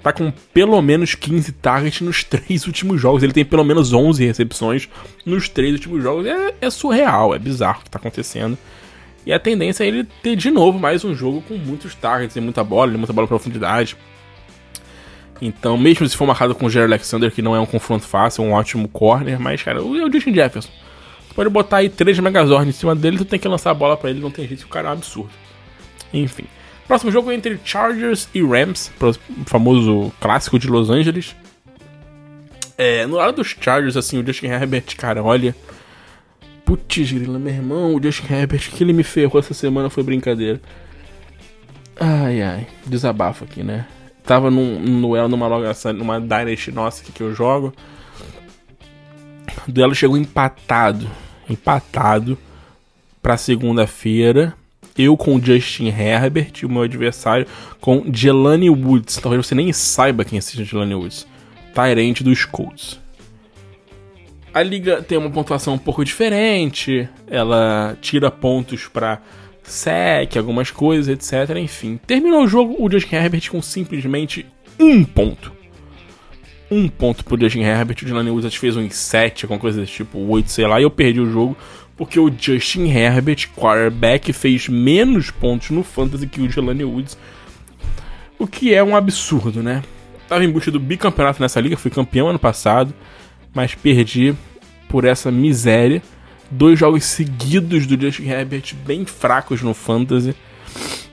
tá com pelo menos 15 targets nos três últimos jogos. Ele tem pelo menos 11 recepções nos três últimos jogos. É, é surreal, é bizarro o que tá acontecendo. E a tendência é ele ter de novo mais um jogo com muitos targets e muita bola, muita bola profundidade. Então, mesmo se for marcado com o Jerry Alexander, que não é um confronto fácil, é um ótimo corner, mas, cara, o, o Justin Jefferson. Você pode botar aí três Megazord em cima dele, tu tem que lançar a bola para ele, não tem jeito, o cara é um absurdo. Enfim. Próximo jogo é entre Chargers e Rams, famoso clássico de Los Angeles. É, no lado dos Chargers, assim, o Justin Herbert, cara, olha. Putz, grila, meu irmão, o Justin Herbert, que ele me ferrou essa semana foi brincadeira. Ai, ai, desabafo aqui, né? Tava num, duelo numa numa Dynasty nossa que eu jogo. O duelo chegou empatado. Empatado pra segunda-feira. Eu com Justin Herbert e o meu adversário com Jelani Woods. Talvez você nem saiba quem seja Jelani Woods. Tyrant dos Colts. A liga tem uma pontuação um pouco diferente. Ela tira pontos para sec, algumas coisas, etc. Enfim, terminou o jogo o Justin Herbert com simplesmente um ponto. Um ponto pro Justin Herbert. O Jelani Woods fez um 7, alguma coisa desse tipo, 8, sei lá. E eu perdi o jogo porque o Justin Herbert, quarterback, fez menos pontos no Fantasy que o Jelani Woods. O que é um absurdo, né? Tava em busca do bicampeonato nessa liga, fui campeão ano passado mas perdi por essa miséria. Dois jogos seguidos do Justin Herbert bem fracos no fantasy,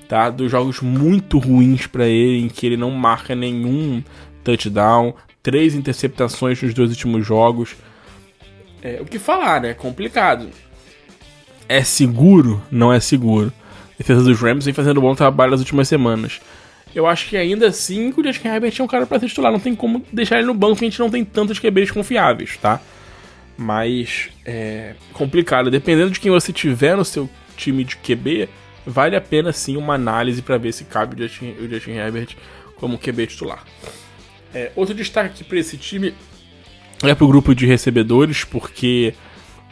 tá? Dois jogos muito ruins para ele, em que ele não marca nenhum touchdown, três interceptações nos dois últimos jogos. É, o que falar, né? Complicado. É seguro? Não é seguro. A defesa dos Rams vem fazendo bom trabalho nas últimas semanas eu acho que ainda assim o Justin Herbert é um cara para titular. Não tem como deixar ele no banco, a gente não tem tantos QBs confiáveis, tá? Mas é complicado. Dependendo de quem você tiver no seu time de QB, vale a pena sim uma análise para ver se cabe o Justin, o Justin Herbert como QB titular. É, outro destaque para esse time é pro grupo de recebedores, porque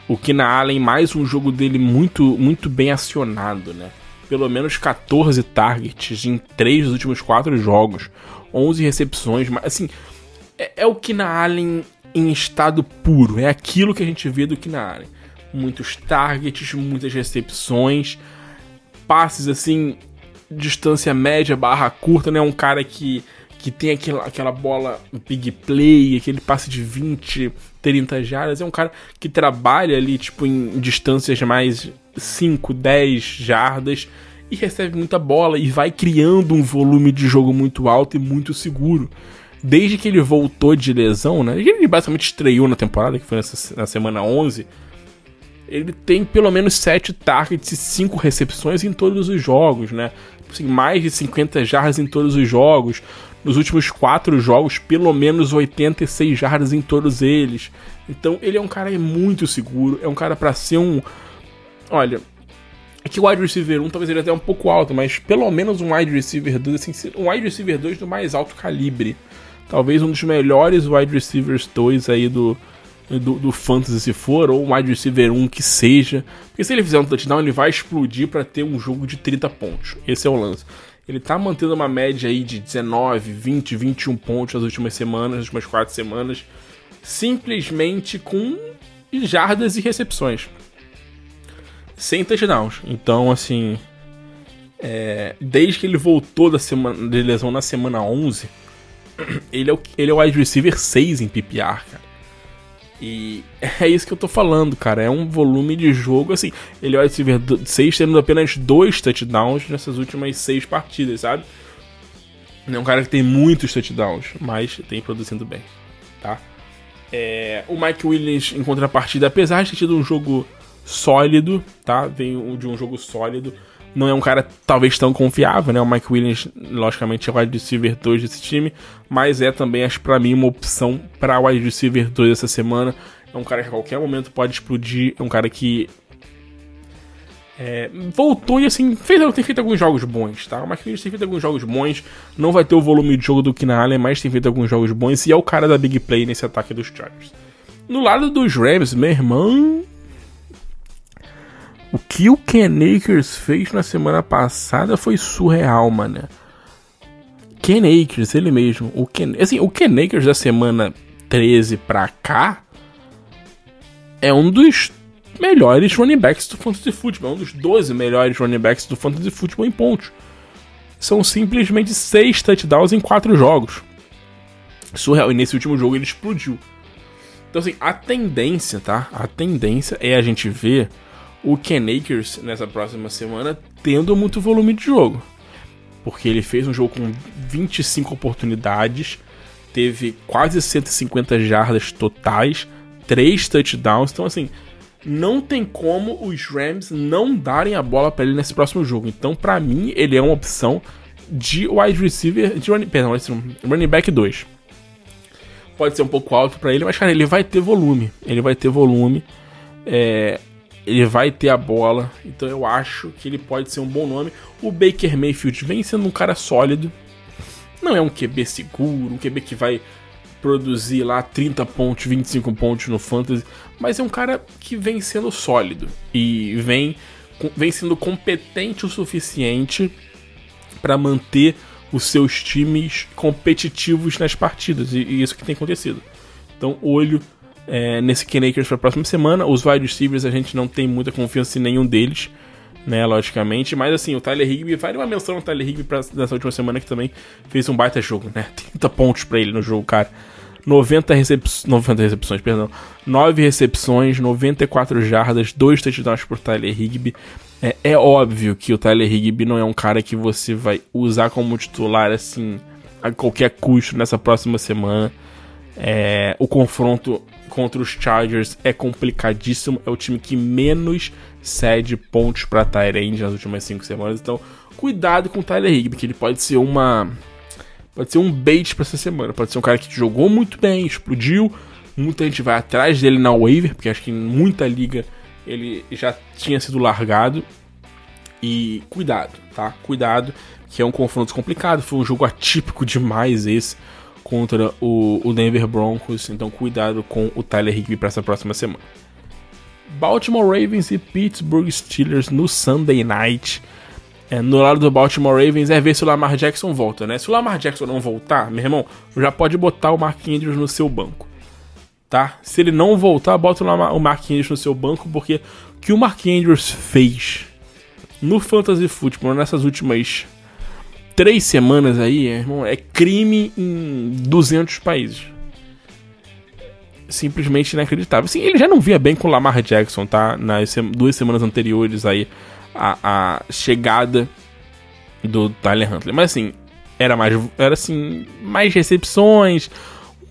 o Kina Allen, mais um jogo dele muito, muito bem acionado, né? pelo menos 14 targets em 3 dos últimos 4 jogos, 11 recepções, mas assim, é, é o Kina Allen em estado puro, é aquilo que a gente vê do Kina Allen. Muitos targets, muitas recepções, passes assim, distância média barra curta, não é um cara que que tem aquela, aquela bola big play, aquele passe de 20, 30 jardas. É um cara que trabalha ali, tipo, em distâncias mais 5, 10 jardas e recebe muita bola e vai criando um volume de jogo muito alto e muito seguro. Desde que ele voltou de lesão, né? Ele basicamente estreou na temporada, que foi nessa, na semana 11. Ele tem pelo menos 7 targets e 5 recepções em todos os jogos, né? Assim, mais de 50 jardas em todos os jogos nos últimos quatro jogos, pelo menos 86 jardas em todos eles. Então ele é um cara muito seguro, é um cara para ser um. Olha, é que o wide receiver 1 talvez ele até um pouco alto, mas pelo menos um wide receiver 2, assim, um wide receiver 2 do mais alto calibre. Talvez um dos melhores wide receivers 2 aí do, do, do, Fantasy se for, ou um wide receiver 1 que seja. Porque se ele fizer um touchdown, ele vai explodir para ter um jogo de 30 pontos. Esse é o lance. Ele tá mantendo uma média aí de 19, 20, 21 pontos nas últimas semanas, nas últimas 4 semanas, simplesmente com jardas e recepções. Sem touchdowns. Então, assim, é, desde que ele voltou da semana, de lesão na semana 11, ele é o, ele é o wide receiver 6 em PPR, cara. E é isso que eu tô falando, cara. É um volume de jogo, assim. Ele vai se ver 6 tendo apenas dois touchdowns nessas últimas seis partidas, sabe? É um cara que tem muitos touchdowns, mas tem produzindo bem, tá? É, o Mike Williams, em contrapartida, apesar de ter tido um jogo sólido, tá? Vem de um jogo sólido. Não é um cara talvez tão confiável, né? O Mike Williams, logicamente, é o wide receiver 2 desse time, mas é também, acho para mim, uma opção para wide receiver 2 essa semana. É um cara que a qualquer momento pode explodir, é um cara que é, voltou e assim, fez, tem feito alguns jogos bons, tá? Williams tem feito alguns jogos bons, não vai ter o volume de jogo do Kina Allen, mas tem feito alguns jogos bons e é o cara da big play nesse ataque dos Chargers. No lado dos Rams, meu irmão, o que o Ken Akers fez na semana passada foi surreal, mano. Ken Akers, ele mesmo. O Ken, assim, o Ken da semana 13 pra cá é um dos melhores running backs do Fantasy Football. É um dos 12 melhores running backs do Fantasy Football em pontos. São simplesmente 6 touchdowns em 4 jogos. Surreal. E nesse último jogo ele explodiu. Então, assim, a tendência, tá? A tendência é a gente ver o Ken Akers nessa próxima semana tendo muito volume de jogo. Porque ele fez um jogo com 25 oportunidades, teve quase 150 jardas totais, 3 touchdowns. Então, assim, não tem como os Rams não darem a bola para ele nesse próximo jogo. Então, para mim, ele é uma opção de wide receiver, de running, perdão, running back 2. Pode ser um pouco alto para ele, mas cara, ele vai ter volume. Ele vai ter volume. É, ele vai ter a bola. Então eu acho que ele pode ser um bom nome. O Baker Mayfield vem sendo um cara sólido. Não é um QB seguro, um QB que vai produzir lá 30 pontos, 25 pontos no fantasy, mas é um cara que vem sendo sólido e vem, vem sendo competente o suficiente para manter os seus times competitivos nas partidas, e, e isso que tem acontecido. Então, olho é, nesse Ken Akers para a próxima semana. Os wide receivers a gente não tem muita confiança em nenhum deles, né, logicamente. Mas assim, o Tyler Higby, vale uma menção ao Tyler Higby pra, nessa última semana que também fez um baita jogo, né? 30 pontos para ele no jogo, cara. 90, recep 90 recepções, perdão. 9 recepções, 94 jardas, 2 touchdowns por Tyler Higby. É, é, óbvio que o Tyler Higby não é um cara que você vai usar como titular assim a qualquer custo nessa próxima semana. É, o confronto contra os Chargers é complicadíssimo. É o time que menos cede pontos para Tyrande nas últimas 5 semanas. Então, cuidado com o Tyler Higby, que ele pode ser uma. Pode ser um bait para essa semana. Pode ser um cara que jogou muito bem, explodiu. Muita gente vai atrás dele na waiver, porque acho que em muita liga ele já tinha sido largado. E cuidado, tá? Cuidado, que é um confronto complicado. Foi um jogo atípico demais esse contra o, o Denver Broncos. Então cuidado com o Tyler Higby para essa próxima semana. Baltimore Ravens e Pittsburgh Steelers no Sunday Night. É, no lado do Baltimore Ravens é ver se o Lamar Jackson volta, né? Se o Lamar Jackson não voltar, meu irmão, já pode botar o Mark Andrews no seu banco. Tá? Se ele não voltar, bota o Mark Andrews no seu banco, porque o que o Mark Andrews fez no Fantasy Football nessas últimas três semanas aí, irmão, é crime em 200 países. Simplesmente inacreditável. Sim, ele já não via bem com o Lamar Jackson, tá? Nas duas semanas anteriores aí, a, a chegada do Tyler Huntley. Mas assim, era mais, era assim, mais recepções,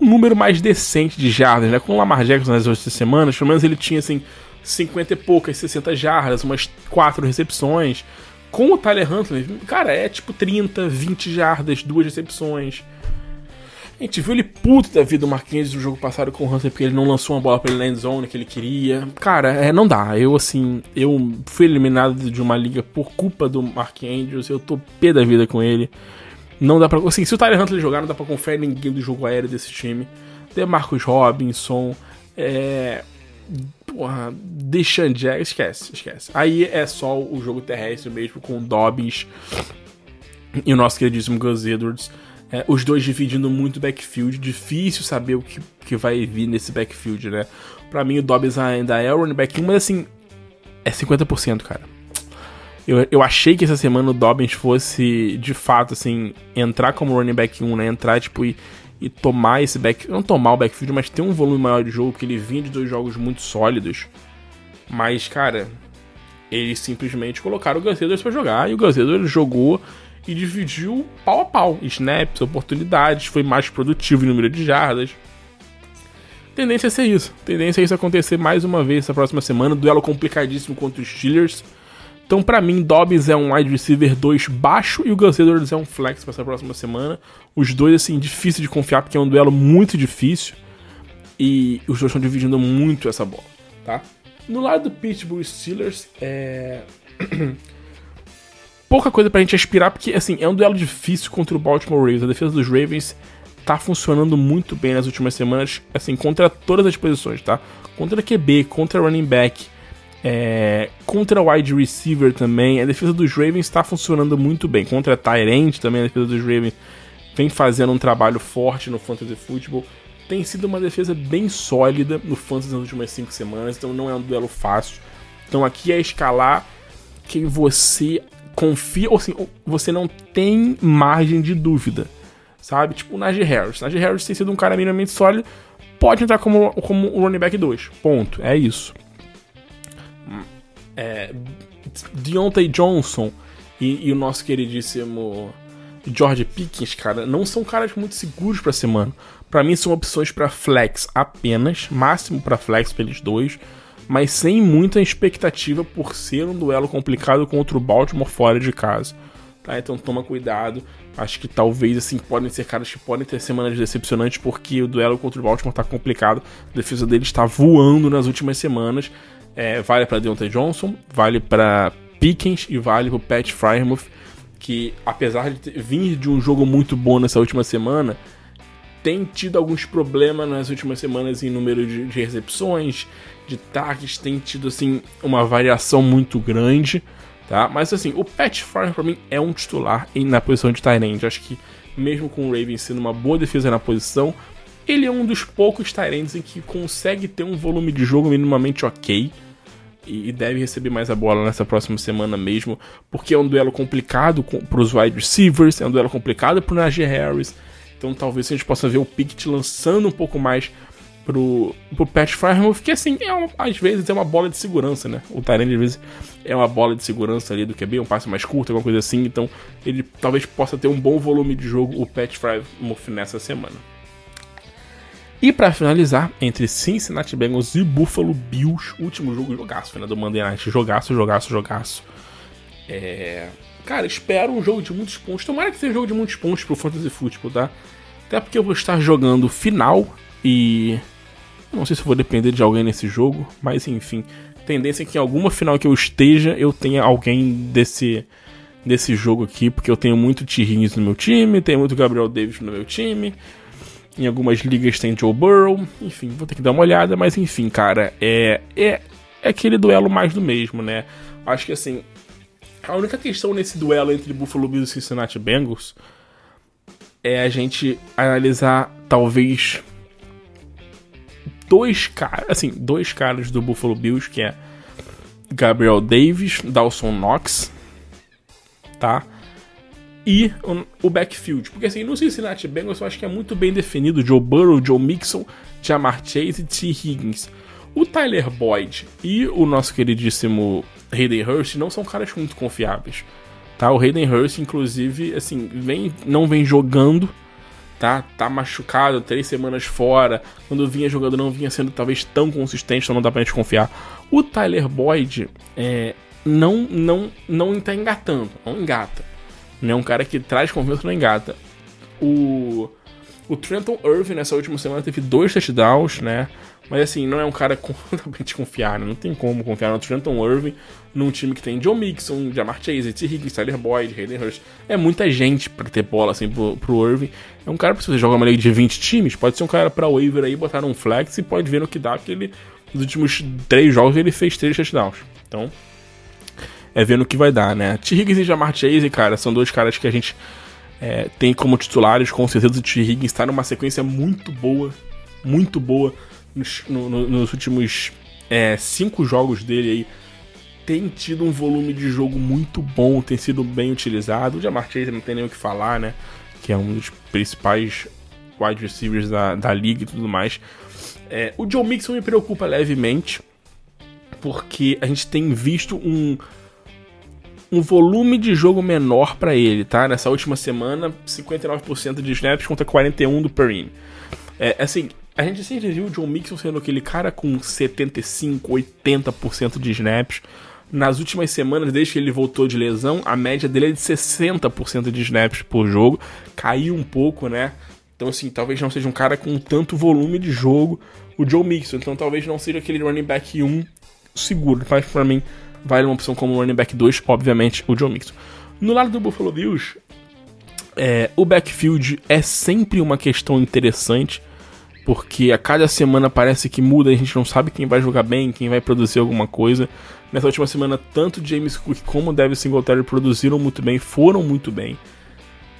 um número mais decente de jardas, né? Com o Lamar Jackson nas outras semanas, pelo menos ele tinha assim 50 e poucas, 60 jardas, umas 4 recepções. Com o Tyler Huntley, cara, é tipo 30, 20 jardas, duas recepções. A gente viu ele puto da vida do Marquinhos no jogo passado com o Huntley porque ele não lançou uma bola pra ele na endzone que ele queria. Cara, é, não dá. Eu, assim, eu fui eliminado de uma liga por culpa do Mark Andrews. Eu tô pé da vida com ele. Não dá pra. Assim, se o Tyler Huntley jogar, não dá pra confiar em ninguém do jogo aéreo desse time. Tem Marcos Robinson. É porra, Deshaun Jackson, esquece, esquece. Aí é só o jogo terrestre mesmo, com Dobbins e o nosso queridíssimo Gus Edwards. É, os dois dividindo muito backfield, difícil saber o que, que vai vir nesse backfield, né? Pra mim o Dobbins ainda é o running back 1, mas assim, é 50%, cara. Eu, eu achei que essa semana o Dobbins fosse, de fato, assim, entrar como running back 1, né? Entrar, tipo, e e tomar esse back. Não tomar o backfield, mas ter um volume maior de jogo, porque ele vinha de dois jogos muito sólidos. Mas, cara, eles simplesmente colocaram o Gus Edwards pra jogar e o Gus Edwards jogou e dividiu pau a pau. Snaps, oportunidades, foi mais produtivo em número de jardas. Tendência a ser isso. Tendência a isso acontecer mais uma vez essa próxima semana. Duelo complicadíssimo contra os Steelers. Então, para mim, Dobbins é um wide receiver 2 baixo e o Gus Edwards é um flex para essa próxima semana. Os dois, assim, difícil de confiar porque é um duelo muito difícil e os dois estão dividindo muito essa bola, tá? No lado do Pittsburgh Steelers, é. Pouca coisa pra gente aspirar, porque, assim, é um duelo difícil contra o Baltimore Ravens. A defesa dos Ravens tá funcionando muito bem nas últimas semanas, assim, contra todas as posições, tá? Contra QB, contra running back é, contra wide receiver também, a defesa dos Ravens está funcionando muito bem. Contra Tyrant também, a defesa dos Ravens vem fazendo um trabalho forte no Fantasy Football. Tem sido uma defesa bem sólida no Fantasy nas últimas 5 semanas, então não é um duelo fácil. Então aqui é escalar quem você confia, ou assim, você não tem margem de dúvida, sabe? Tipo o Najee Harris. Najee Harris tem sido um cara minimamente sólido, pode entrar como, como o running back 2. Ponto. É isso é, Deontay Johnson e, e, o nosso queridíssimo George Pickens, cara, não são caras muito seguros para semana. Para mim são opções para flex apenas, máximo para flex pelos dois. mas sem muita expectativa por ser um duelo complicado contra o Baltimore fora de casa. Tá? Então toma cuidado. Acho que talvez assim podem ser caras que podem ter semanas decepcionantes porque o duelo contra o Baltimore tá complicado. A defesa dele está voando nas últimas semanas. É, vale para Deontay Johnson, vale para Pickens e vale para Pat Frymouth, que apesar de vir de um jogo muito bom nessa última semana, tem tido alguns problemas nas últimas semanas em número de, de recepções, de targets, tem tido assim uma variação muito grande, tá? Mas assim, o Pat Fryer para mim é um titular na posição de tight Acho que mesmo com o Ravens sendo uma boa defesa na posição, ele é um dos poucos tight em que consegue ter um volume de jogo minimamente ok e deve receber mais a bola nessa próxima semana mesmo, porque é um duelo complicado para os wide receivers, é um duelo complicado para o Najee Harris. Então talvez a gente possa ver o Pickett lançando um pouco mais pro, pro Pat Frymouth, que assim, é uma, às vezes é uma bola de segurança, né? O Tyrande às vezes é uma bola de segurança ali do QB, um passe mais curto, alguma coisa assim. Então ele talvez possa ter um bom volume de jogo, o Pat Frymouth, nessa semana. E para finalizar, entre Cincinnati Bengals e Buffalo Bills, último jogo jogaço, né? Do Monday Night. Jogaço, jogaço, jogaço. É Cara, espero um jogo de muitos pontos. Tomara que seja um jogo de muitos pontos pro Fantasy Football, tá? Até porque eu vou estar jogando final e. Não sei se vou depender de alguém nesse jogo, mas enfim. Tendência é que em alguma final que eu esteja, eu tenha alguém desse, desse jogo aqui, porque eu tenho muito T. no meu time, tenho muito Gabriel Davis no meu time. Em algumas ligas tem Joe Burrow, enfim, vou ter que dar uma olhada, mas enfim, cara, é, é, é aquele duelo mais do mesmo, né? Acho que assim, a única questão nesse duelo entre Buffalo Bills e Cincinnati Bengals é a gente analisar talvez dois caras, assim, dois caras do Buffalo Bills, que é Gabriel Davis, Dawson Knox, tá? E o backfield. Porque assim, no Cincinnati Bengals eu acho que é muito bem definido Joe Burrow, Joe Mixon, Jamar Chase e T. Higgins. O Tyler Boyd e o nosso queridíssimo Hayden Hurst não são caras muito confiáveis. Tá? O Hayden Hurst, inclusive, assim, vem, não vem jogando, tá? Tá machucado, três semanas fora. Quando vinha jogando, não vinha sendo talvez tão consistente, então não dá pra gente confiar. O Tyler Boyd é, não, não, não tá engatando, não engata. Não é um cara que traz confiança, não engata. O, o Trenton Irving nessa última semana teve dois touchdowns, né? Mas assim, não é um cara completamente confiar, né? Não tem como confiar no Trenton Irving num time que tem John Mixon, Jamar Chase, T. Higgins, Tyler Boyd, Hayden Hurst. É muita gente para ter bola assim pro, pro Irving. É um cara pra você jogar uma liga de 20 times, pode ser um cara pra waiver aí, botar um flex e pode ver no que dá, porque ele, nos últimos três jogos ele fez três touchdowns. Então, é vendo o que vai dar, né? T. Higgins e Jamar Chase, cara, são dois caras que a gente é, tem como titulares, com certeza o T. Higgins está numa sequência muito boa, muito boa nos, no, nos últimos é, cinco jogos dele aí, tem tido um volume de jogo muito bom, tem sido bem utilizado. O Jamar Chase não tem nem o que falar, né? Que é um dos principais wide receivers da, da liga e tudo mais. É, o Joe Mixon me preocupa levemente, porque a gente tem visto um, um volume de jogo menor para ele, tá? Nessa última semana, 59% de snaps contra 41% do Perrine. É, assim, a gente sempre viu o John Mixon sendo aquele cara com 75, 80% de snaps. Nas últimas semanas, desde que ele voltou de lesão, a média dele é de 60% de snaps por jogo. Caiu um pouco, né? Então, assim, talvez não seja um cara com tanto volume de jogo, o Joe Mixon. Então, talvez não seja aquele running back 1 seguro. Mas, para mim, vale uma opção como running back 2, obviamente, o Joe Mixon. No lado do Buffalo Bills, é, o backfield é sempre uma questão interessante porque a cada semana parece que muda, a gente não sabe quem vai jogar bem, quem vai produzir alguma coisa. Nessa última semana, tanto James Cook como Devin Singletary produziram muito bem, foram muito bem.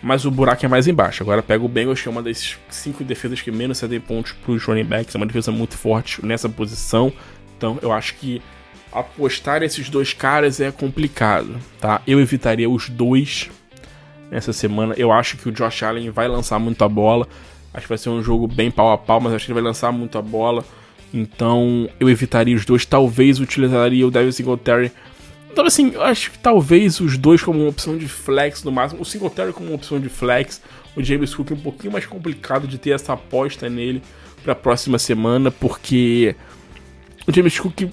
Mas o buraco é mais embaixo. Agora pega o Bengals, que é uma das cinco defesas que menos cedem pontos para os running backs. É uma defesa muito forte nessa posição. Então eu acho que apostar esses dois caras é complicado, tá? Eu evitaria os dois nessa semana. Eu acho que o Josh Allen vai lançar muita bola. Acho que vai ser um jogo bem pau a pau, mas acho que ele vai lançar muita bola. Então eu evitaria os dois. Talvez utilizaria o Devin Singletary. Então, assim, eu acho que talvez os dois como uma opção de flex no máximo. O Singletary como uma opção de flex. O James Cook é um pouquinho mais complicado de ter essa aposta nele para a próxima semana, porque o James Cook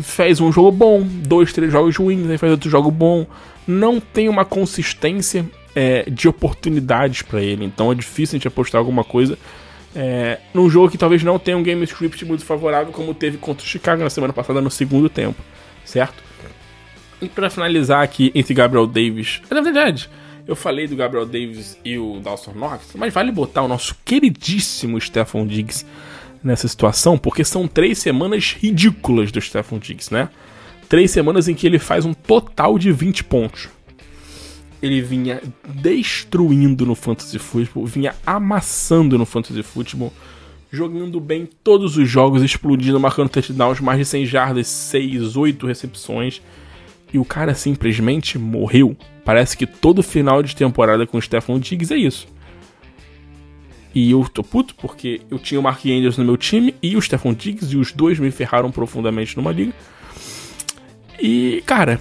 faz um jogo bom, dois, três jogos ruins, aí faz outro jogo bom. Não tem uma consistência é, de oportunidades para ele, então é difícil a gente apostar alguma coisa é, num jogo que talvez não tenha um game script muito favorável, como teve contra o Chicago na semana passada no segundo tempo, certo? E para finalizar aqui entre Gabriel Davis, na verdade, eu falei do Gabriel Davis e o Dawson Knox, mas vale botar o nosso queridíssimo Stephon Diggs nessa situação, porque são três semanas ridículas do Stephon Diggs, né? Três semanas em que ele faz um total de 20 pontos. Ele vinha destruindo no Fantasy Football, vinha amassando no Fantasy Football, jogando bem todos os jogos, explodindo, marcando touchdowns, mais de 100 jardas, 6, 8 recepções. E o cara simplesmente morreu. Parece que todo final de temporada com o Stephon Diggs é isso. E eu tô puto porque eu tinha o Mark Andrews no meu time e o Stephon Diggs, e os dois me ferraram profundamente numa liga. E, cara,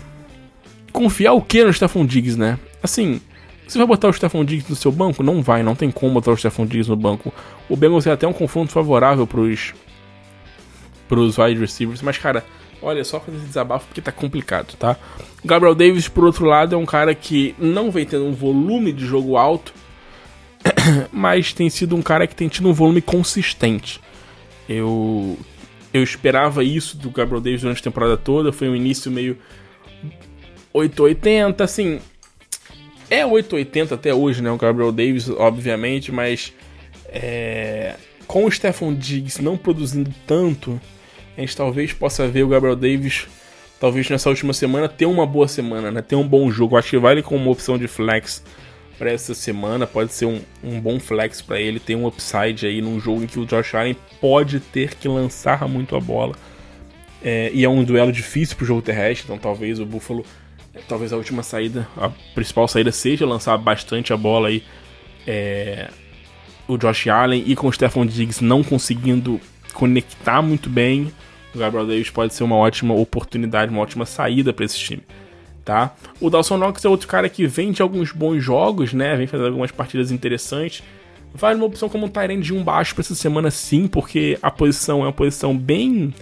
confiar o que no Stephon Diggs, né? Assim, você vai botar o Stephon Diggs no seu banco? Não vai, não tem como botar o Stephon Diggs no banco. O Bengals é até um confronto favorável pros, pros wide receivers, mas, cara, olha, só fazer esse desabafo porque tá complicado, tá? Gabriel Davis, por outro lado, é um cara que não vem tendo um volume de jogo alto, mas tem sido um cara que tem tido um volume consistente. Eu eu esperava isso do Gabriel Davis durante a temporada toda, foi um início meio 880, assim, é 880 até hoje, né, o Gabriel Davis, obviamente, mas é, com o Stephon Diggs não produzindo tanto, a gente talvez possa ver o Gabriel Davis talvez nessa última semana ter uma boa semana, né? Ter um bom jogo. Acho que vale como uma opção de flex para essa semana. Pode ser um, um bom flex para ele, ter um upside aí num jogo em que o Josh Allen pode ter que lançar muito a bola. É, e é um duelo difícil pro jogo terrestre, então talvez o Buffalo, talvez a última saída, a principal saída seja lançar bastante a bola aí. É, o Josh Allen e com o Stephon Diggs não conseguindo conectar muito bem, o Gabriel Davis pode ser uma ótima oportunidade, uma ótima saída para esse time tá? O Dawson Knox é outro cara que vem de alguns bons jogos, né? Vem fazendo algumas partidas interessantes. Vale uma opção como um Tyrant de um baixo para essa semana sim, porque a posição é uma posição bem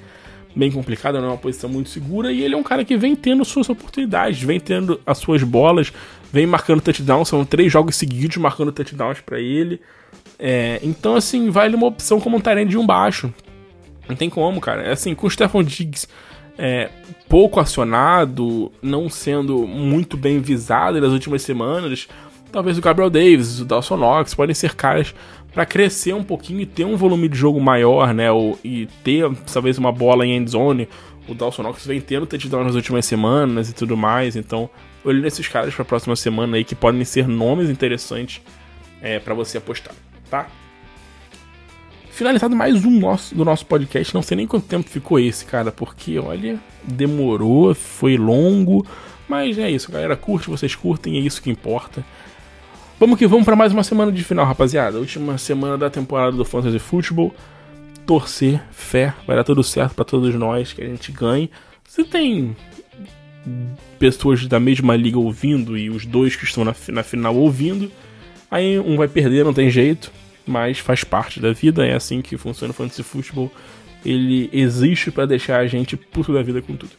bem complicada, não é uma posição muito segura, e ele é um cara que vem tendo suas oportunidades, vem tendo as suas bolas, vem marcando touchdowns, são três jogos seguidos marcando touchdowns para ele. É, então, assim, vale uma opção como um Tyrant de um baixo. Não tem como, cara. É assim, com o Stephon Diggs é, pouco acionado, não sendo muito bem visado nas últimas semanas, talvez o Gabriel Davis, o Dawson Knox podem ser caras para crescer um pouquinho e ter um volume de jogo maior, né? Ou, e ter talvez uma bola em endzone. O Dawson Knox vem tendo touchdown nas últimas semanas e tudo mais, então olhe nesses caras para a próxima semana aí que podem ser nomes interessantes é, para você apostar, tá? Finalizado mais um nosso, do nosso podcast. Não sei nem quanto tempo ficou esse, cara, porque olha, demorou, foi longo. Mas é isso, galera. Curte, vocês curtem, é isso que importa. Vamos que vamos para mais uma semana de final, rapaziada. Última semana da temporada do Fantasy Football. Torcer, fé, vai dar tudo certo para todos nós, que a gente ganhe. Se tem pessoas da mesma liga ouvindo e os dois que estão na, na final ouvindo, aí um vai perder, não tem jeito mas faz parte da vida, é assim que funciona o fantasy futebol. Ele existe para deixar a gente puto da vida com tudo.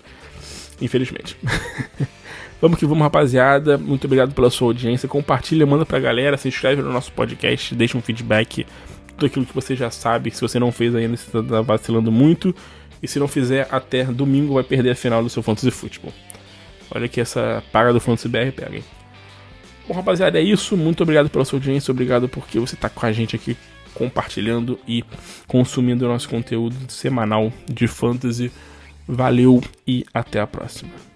Infelizmente. vamos que vamos, rapaziada. Muito obrigado pela sua audiência. Compartilha, manda pra galera, se inscreve no nosso podcast, deixa um feedback, tudo aquilo que você já sabe. Se você não fez ainda, você tá vacilando muito. E se não fizer, até domingo vai perder a final do seu Fantasy Futebol. Olha que essa paga do Fantasy BR pega, hein? Bom, rapaziada, é isso. Muito obrigado pela sua audiência. Obrigado porque você está com a gente aqui compartilhando e consumindo o nosso conteúdo semanal de fantasy. Valeu e até a próxima.